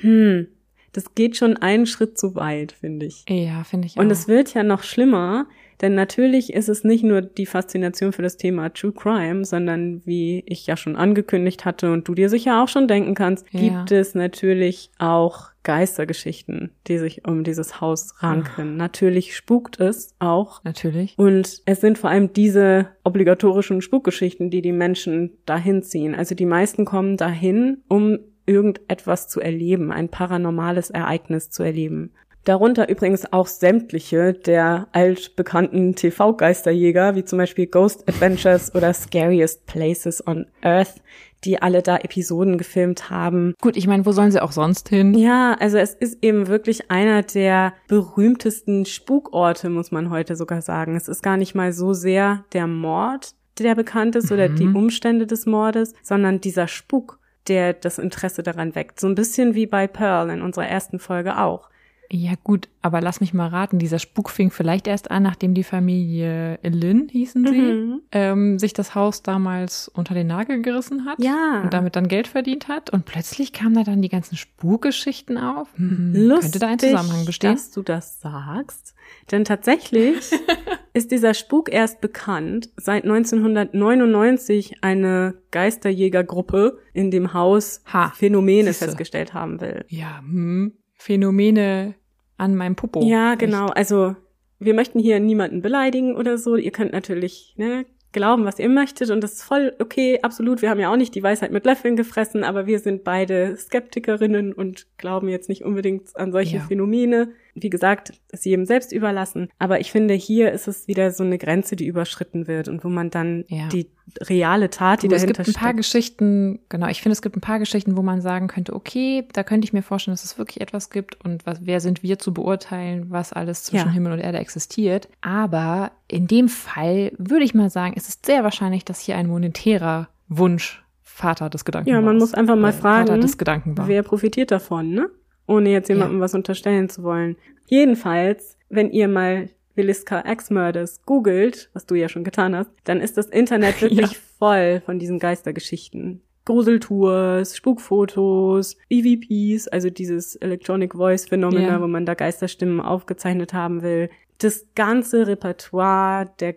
[SPEAKER 2] hm, das geht schon einen Schritt zu weit, finde ich.
[SPEAKER 3] Ja, finde ich
[SPEAKER 2] Und
[SPEAKER 3] auch.
[SPEAKER 2] es wird ja noch schlimmer, denn natürlich ist es nicht nur die Faszination für das Thema True Crime, sondern wie ich ja schon angekündigt hatte und du dir sicher auch schon denken kannst,
[SPEAKER 3] Ja.
[SPEAKER 2] gibt es natürlich auch Geistergeschichten, die sich um dieses Haus ranken. Natürlich spukt es auch.
[SPEAKER 3] Natürlich.
[SPEAKER 2] Und es sind vor allem diese obligatorischen Spukgeschichten, die die Menschen dahin ziehen. Also die meisten kommen dahin, um irgendetwas zu erleben, ein paranormales Ereignis zu erleben. Darunter übrigens auch sämtliche der altbekannten TV-Geisterjäger, wie zum Beispiel Ghost Adventures oder Scariest Places on Earth, die alle da Episoden gefilmt haben.
[SPEAKER 3] Gut, ich meine, wo sollen sie auch sonst hin?
[SPEAKER 2] Ja, also es ist eben wirklich einer der berühmtesten Spukorte, muss man heute sogar sagen. Es ist gar nicht mal so sehr der Mord, der bekannt ist, oder die Umstände des Mordes, sondern dieser Spuk, der das Interesse daran weckt. So ein bisschen wie bei Pearl in unserer ersten Folge auch.
[SPEAKER 3] Ja gut, aber lass mich mal raten, dieser Spuk fing vielleicht erst an, nachdem die Familie Lynn, hießen sie,
[SPEAKER 2] Mhm.
[SPEAKER 3] ähm, sich das Haus damals unter den Nagel gerissen hat
[SPEAKER 2] Ja.
[SPEAKER 3] und damit dann Geld verdient hat. Und plötzlich kamen da dann die ganzen Spukgeschichten auf. Hm,
[SPEAKER 2] Lustig,
[SPEAKER 3] könnte da ein Zusammenhang bestehen?
[SPEAKER 2] dass du das sagst. Denn tatsächlich [laughs] ist dieser Spuk erst bekannt, seit 1999 eine Geisterjägergruppe in dem Haus
[SPEAKER 3] Ha,
[SPEAKER 2] Phänomene
[SPEAKER 3] siehste.
[SPEAKER 2] festgestellt haben will.
[SPEAKER 3] Ja, hm, Phänomene an meinem Popo.
[SPEAKER 2] Ja, genau. Also wir möchten hier niemanden beleidigen oder so. Ihr könnt natürlich ne, glauben, was ihr möchtet und das ist voll okay, absolut. Wir haben ja auch nicht die Weisheit mit Löffeln gefressen, aber wir sind beide Skeptikerinnen und glauben jetzt nicht unbedingt an solche
[SPEAKER 3] Ja.
[SPEAKER 2] Phänomene. Wie gesagt, ist jedem selbst überlassen. Aber ich finde, hier ist es wieder so eine Grenze, die überschritten wird und wo man dann
[SPEAKER 3] Ja.
[SPEAKER 2] die reale Tat, die
[SPEAKER 3] Du, es
[SPEAKER 2] dahinter
[SPEAKER 3] gibt ein paar
[SPEAKER 2] steckt.
[SPEAKER 3] Geschichten, genau, ich finde, es gibt ein paar Geschichten, wo man sagen könnte, okay, da könnte ich mir vorstellen, dass es wirklich etwas gibt und was, wer sind wir zu beurteilen, was alles zwischen
[SPEAKER 2] Ja.
[SPEAKER 3] Himmel und Erde existiert. Aber in dem Fall würde ich mal sagen, es ist sehr wahrscheinlich, dass hier ein monetärer Wunsch Vater des Gedanken
[SPEAKER 2] Ja, man muss einfach mal fragen,
[SPEAKER 3] Vater des Gedanken war.
[SPEAKER 2] Wer profitiert davon, ne? Ohne jetzt jemandem was unterstellen zu wollen. Jedenfalls, wenn ihr mal Williska Ex-Murders googelt, was du ja schon getan hast, dann ist das Internet [laughs] wirklich
[SPEAKER 3] Ja.
[SPEAKER 2] voll von diesen Geistergeschichten. Gruseltours, Spukfotos, EVPs, also dieses Electronic Voice Phänomena,
[SPEAKER 3] Ja.
[SPEAKER 2] wo man da Geisterstimmen aufgezeichnet haben will. Das ganze Repertoire der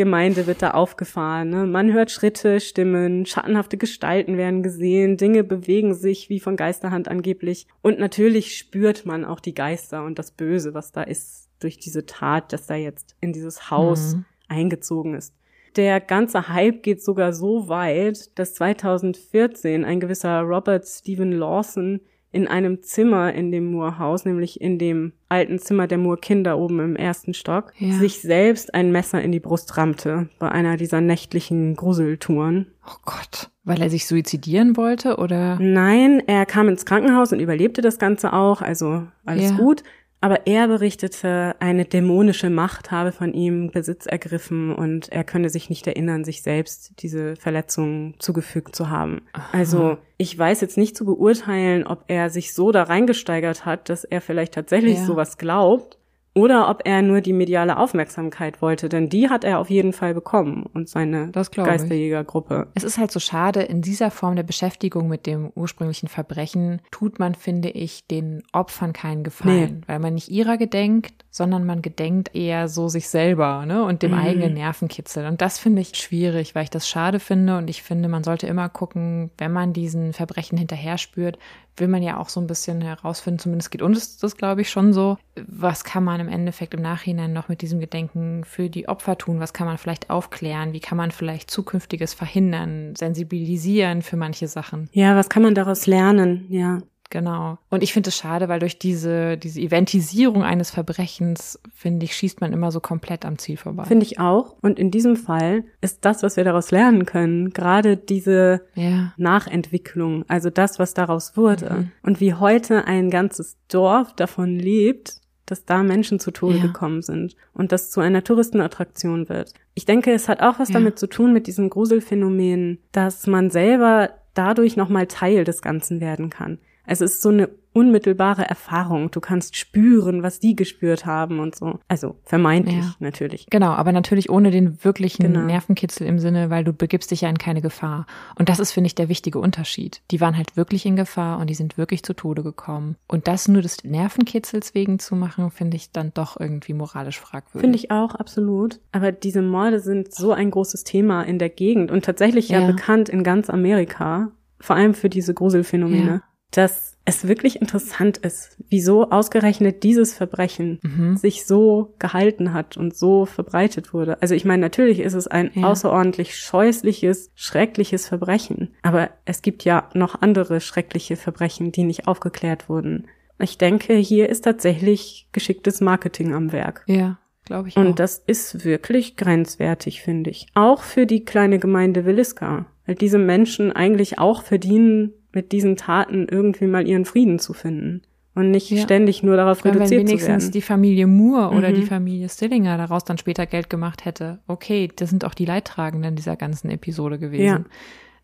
[SPEAKER 2] Geisterjäger-Gemeinde wird da aufgefahren. Ne? Man hört Schritte, Stimmen, schattenhafte Gestalten werden gesehen, Dinge bewegen sich wie von Geisterhand angeblich. Und natürlich spürt man auch die Geister und das Böse, was da ist, durch diese Tat, dass da jetzt in dieses Haus
[SPEAKER 3] Mhm.
[SPEAKER 2] eingezogen ist. Der ganze Hype geht sogar so weit, dass 2014 ein gewisser Robert Stephen Lawson in einem Zimmer in dem Moore-Haus, nämlich in dem alten Zimmer der Moore-Kinder oben im ersten Stock,
[SPEAKER 3] Ja.
[SPEAKER 2] sich selbst ein Messer in die Brust rammte bei einer dieser nächtlichen Gruseltouren.
[SPEAKER 3] Oh Gott. Weil er sich suizidieren wollte oder?
[SPEAKER 2] Nein, er kam ins Krankenhaus und überlebte das Ganze auch, also alles
[SPEAKER 3] Ja.
[SPEAKER 2] gut. Aber er berichtete, eine dämonische Macht habe von ihm Besitz ergriffen und er könne sich nicht erinnern, sich selbst diese Verletzungen zugefügt zu haben. Also ich weiß jetzt nicht zu beurteilen, ob er sich so da reingesteigert hat, dass er vielleicht tatsächlich
[SPEAKER 3] Ja.
[SPEAKER 2] sowas glaubt oder ob er nur die mediale Aufmerksamkeit wollte, denn die hat er auf jeden Fall bekommen und seine Geisterjägergruppe.
[SPEAKER 3] Es ist halt so schade, in dieser Form der Beschäftigung mit dem ursprünglichen Verbrechen tut man, finde ich, den Opfern keinen Gefallen, nee. weil man nicht ihrer gedenkt, sondern man gedenkt eher so sich selber ne, und dem mhm. eigenen Nervenkitzel. Und das finde ich schwierig, weil ich das schade finde und ich finde, man sollte immer gucken, wenn man diesen Verbrechen hinterher spürt, will man ja auch so ein bisschen herausfinden, zumindest geht uns das, glaube ich, schon so, was kann man im Endeffekt im Nachhinein noch mit diesem Gedenken für die Opfer tun, was kann man vielleicht aufklären, wie kann man vielleicht zukünftiges verhindern, sensibilisieren für manche Sachen.
[SPEAKER 2] Ja, was kann man daraus lernen, ja.
[SPEAKER 3] Genau. Und ich finde es schade, weil durch diese, diese Eventisierung eines Verbrechens, finde ich, schießt man immer so komplett am Ziel vorbei.
[SPEAKER 2] Finde ich auch. Und in diesem Fall ist das, was wir daraus lernen können, gerade diese ja. Nachentwicklung, also das, was daraus wurde. Mhm. Und wie heute ein ganzes Dorf davon lebt, dass da Menschen zu Tode ja. gekommen sind und das zu einer Touristenattraktion wird. Ich denke, es hat auch was ja. damit zu tun mit diesem Gruselphänomen, dass man selber dadurch nochmal Teil des Ganzen werden kann. Es ist so eine unmittelbare Erfahrung. Du kannst spüren, was die gespürt haben und so. Also vermeintlich ja. natürlich.
[SPEAKER 3] Genau, aber natürlich ohne den wirklichen genau. Nervenkitzel im Sinne, weil du begibst dich ja in keine Gefahr. Und das ist, finde ich, der wichtige Unterschied. Die waren halt wirklich in Gefahr und die sind wirklich zu Tode gekommen. Und das nur des Nervenkitzels wegen zu machen, finde ich dann doch irgendwie moralisch fragwürdig.
[SPEAKER 2] Finde ich auch, absolut. Aber diese Morde sind so ein großes Thema in der Gegend und tatsächlich ja, ja bekannt in ganz Amerika. Vor allem für diese Gruselphänomene. Ja dass es wirklich interessant ist, wieso ausgerechnet dieses Verbrechen mhm. sich so gehalten hat und so verbreitet wurde. Also ich meine, natürlich ist es ein ja. außerordentlich scheußliches, schreckliches Verbrechen, aber es gibt ja noch andere schreckliche Verbrechen, die nicht aufgeklärt wurden. Ich denke, hier ist tatsächlich geschicktes Marketing am Werk.
[SPEAKER 3] Ja. Glaube ich
[SPEAKER 2] und
[SPEAKER 3] auch.
[SPEAKER 2] das ist wirklich grenzwertig, finde ich. Auch für die kleine Gemeinde Williska. Weil diese Menschen eigentlich auch verdienen, mit diesen Taten irgendwie mal ihren Frieden zu finden und nicht ja. ständig nur darauf Weil reduziert wenn wenigstens zu werden.
[SPEAKER 3] die Familie Moore oder mhm. die Familie Stillinger daraus dann später Geld gemacht hätte, okay, das sind auch die Leidtragenden dieser ganzen Episode gewesen. Ja.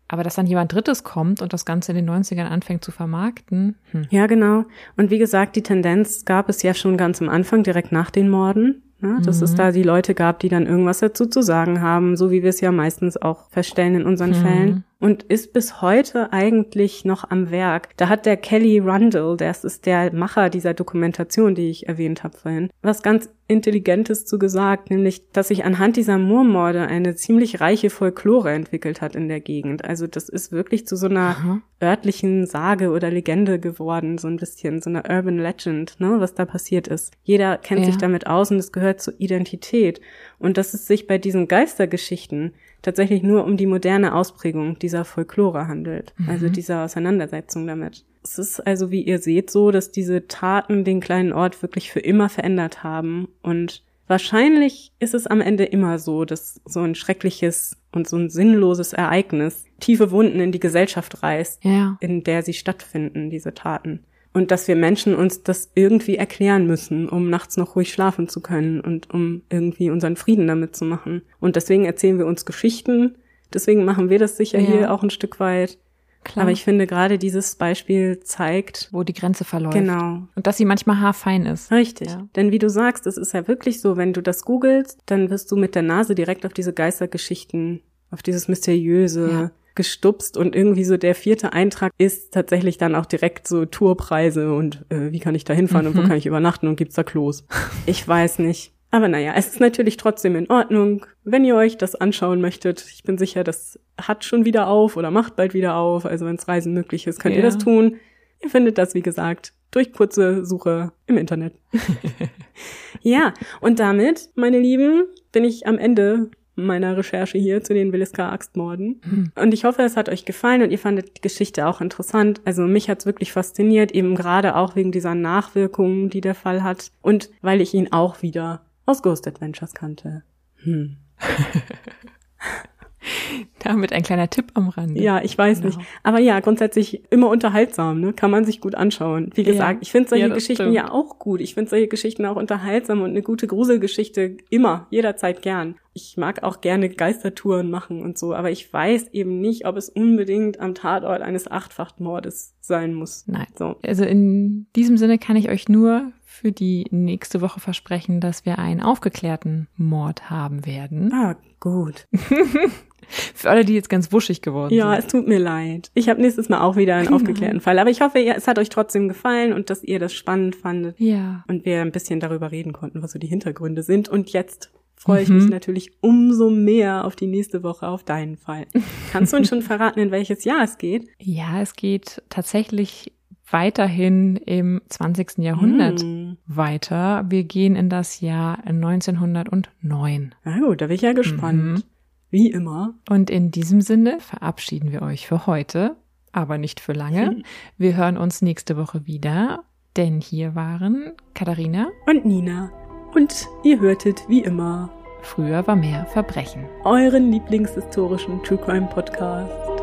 [SPEAKER 3] Aber dass dann jemand Drittes kommt und das Ganze in den 90ern anfängt zu vermarkten.
[SPEAKER 2] Hm. Ja, genau. Und wie gesagt, die Tendenz gab es ja schon ganz am Anfang, direkt nach den Morden. Ne? Dass mhm. es da die Leute gab, die dann irgendwas dazu zu sagen haben, so wie wir es ja meistens auch feststellen in unseren mhm. Fällen und ist bis heute eigentlich noch am Werk. Da hat der Kelly Rundle, das ist der Macher dieser Dokumentation, die ich erwähnt habe vorhin, was ganz Intelligentes zu gesagt, nämlich, dass sich anhand dieser Moormorde eine ziemlich reiche Folklore entwickelt hat in der Gegend. Also das ist wirklich zu so einer Aha. örtlichen Sage oder Legende geworden, so ein bisschen, so einer Urban Legend, ne, was da passiert ist. Jeder kennt ja. sich damit aus und es gehört zur Identität. Und dass es sich bei diesen Geistergeschichten tatsächlich nur um die moderne Ausprägung dieser Folklore handelt, also mhm. also dieser Auseinandersetzung damit. Es ist also, wie ihr seht, so, dass diese Taten den kleinen Ort wirklich für immer verändert haben und Wahrscheinlich ist es am Ende immer so, dass so ein schreckliches und so ein sinnloses Ereignis tiefe Wunden in die Gesellschaft reißt, ja. in der sie stattfinden, diese Taten und dass wir Menschen uns das irgendwie erklären müssen, um nachts noch ruhig schlafen zu können und um irgendwie unseren Frieden damit zu machen. Und deswegen erzählen wir uns Geschichten. Deswegen machen wir das sicher ja. hier auch ein Stück weit. Klar. Aber ich finde gerade dieses Beispiel zeigt,
[SPEAKER 3] wo die Grenze verläuft.
[SPEAKER 2] Genau.
[SPEAKER 3] Und dass sie manchmal haarfein ist.
[SPEAKER 2] Richtig. Ja. Denn wie du sagst, es ist ja wirklich so, wenn du das googelst, dann wirst du mit der Nase direkt auf diese Geistergeschichten, auf dieses mysteriöse, ja gestupst und irgendwie so der vierte Eintrag ist tatsächlich dann auch direkt so Tourpreise und äh, wie kann ich da hinfahren mhm. und wo mhm. kann ich übernachten und gibt's da Klos. Ich weiß nicht. Aber naja, es ist natürlich trotzdem in Ordnung, wenn ihr euch das anschauen möchtet. Ich bin sicher, das hat schon wieder auf oder macht bald wieder auf. Also wenn es Reisen möglich ist, könnt ja. ihr das tun. Ihr findet das, wie gesagt, durch kurze Suche im Internet. [laughs] ja, und damit, meine Lieben, bin ich am Ende meiner Recherche hier zu den Williska Axtmorden. Mhm. Und ich hoffe, es hat euch gefallen und ihr fandet die Geschichte auch interessant. Also mich hat's wirklich fasziniert, eben gerade auch wegen dieser Nachwirkungen, die der Fall hat und weil ich ihn auch wieder aus Ghost Adventures kannte. Hm. [laughs] [laughs]
[SPEAKER 3] Damit ein kleiner Tipp am Rande.
[SPEAKER 2] Ja, ich weiß genau. nicht. Aber ja, grundsätzlich immer unterhaltsam, ne? Kann man sich gut anschauen. Wie gesagt, ja. ich finde solche ja, Geschichten stimmt. ja auch gut. Ich finde solche Geschichten auch unterhaltsam und eine gute Gruselgeschichte immer, jederzeit gern. Ich mag auch gerne Geistertouren machen und so, aber ich weiß eben nicht, ob es unbedingt am Tatort eines Achtfachtmordes sein muss.
[SPEAKER 3] Nein. So. Also in diesem Sinne kann ich euch nur für die nächste Woche versprechen, dass wir einen aufgeklärten Mord haben werden.
[SPEAKER 2] Ah, gut. [laughs]
[SPEAKER 3] Für alle, die jetzt ganz wuschig geworden
[SPEAKER 2] Ja,
[SPEAKER 3] sind.
[SPEAKER 2] es tut mir leid. Ich habe nächstes Mal auch wieder einen aufgeklärten Fall. Aber ich hoffe, ja, es hat euch trotzdem gefallen und dass ihr das spannend fandet.
[SPEAKER 3] Ja.
[SPEAKER 2] Und wir ein bisschen darüber reden konnten, was so die Hintergründe sind. Und jetzt freue ich
[SPEAKER 3] Mhm.
[SPEAKER 2] mich natürlich umso mehr auf die nächste Woche auf deinen Fall. [laughs] Kannst du uns schon verraten, in welches Jahr es geht?
[SPEAKER 3] Ja, es geht tatsächlich weiterhin im 20. Jahrhundert
[SPEAKER 2] Hm.
[SPEAKER 3] weiter. Wir gehen in das Jahr 1909.
[SPEAKER 2] Na gut, da bin ich ja gespannt.
[SPEAKER 3] Mhm.
[SPEAKER 2] Wie immer.
[SPEAKER 3] Und in diesem Sinne verabschieden wir euch für heute, aber nicht für lange. Wir hören uns nächste Woche wieder, denn hier waren Katharina.
[SPEAKER 2] Und Nina. Und ihr hörtet wie immer
[SPEAKER 3] Früher war mehr Verbrechen.
[SPEAKER 2] euren Lieblingshistorischen True Crime Podcast.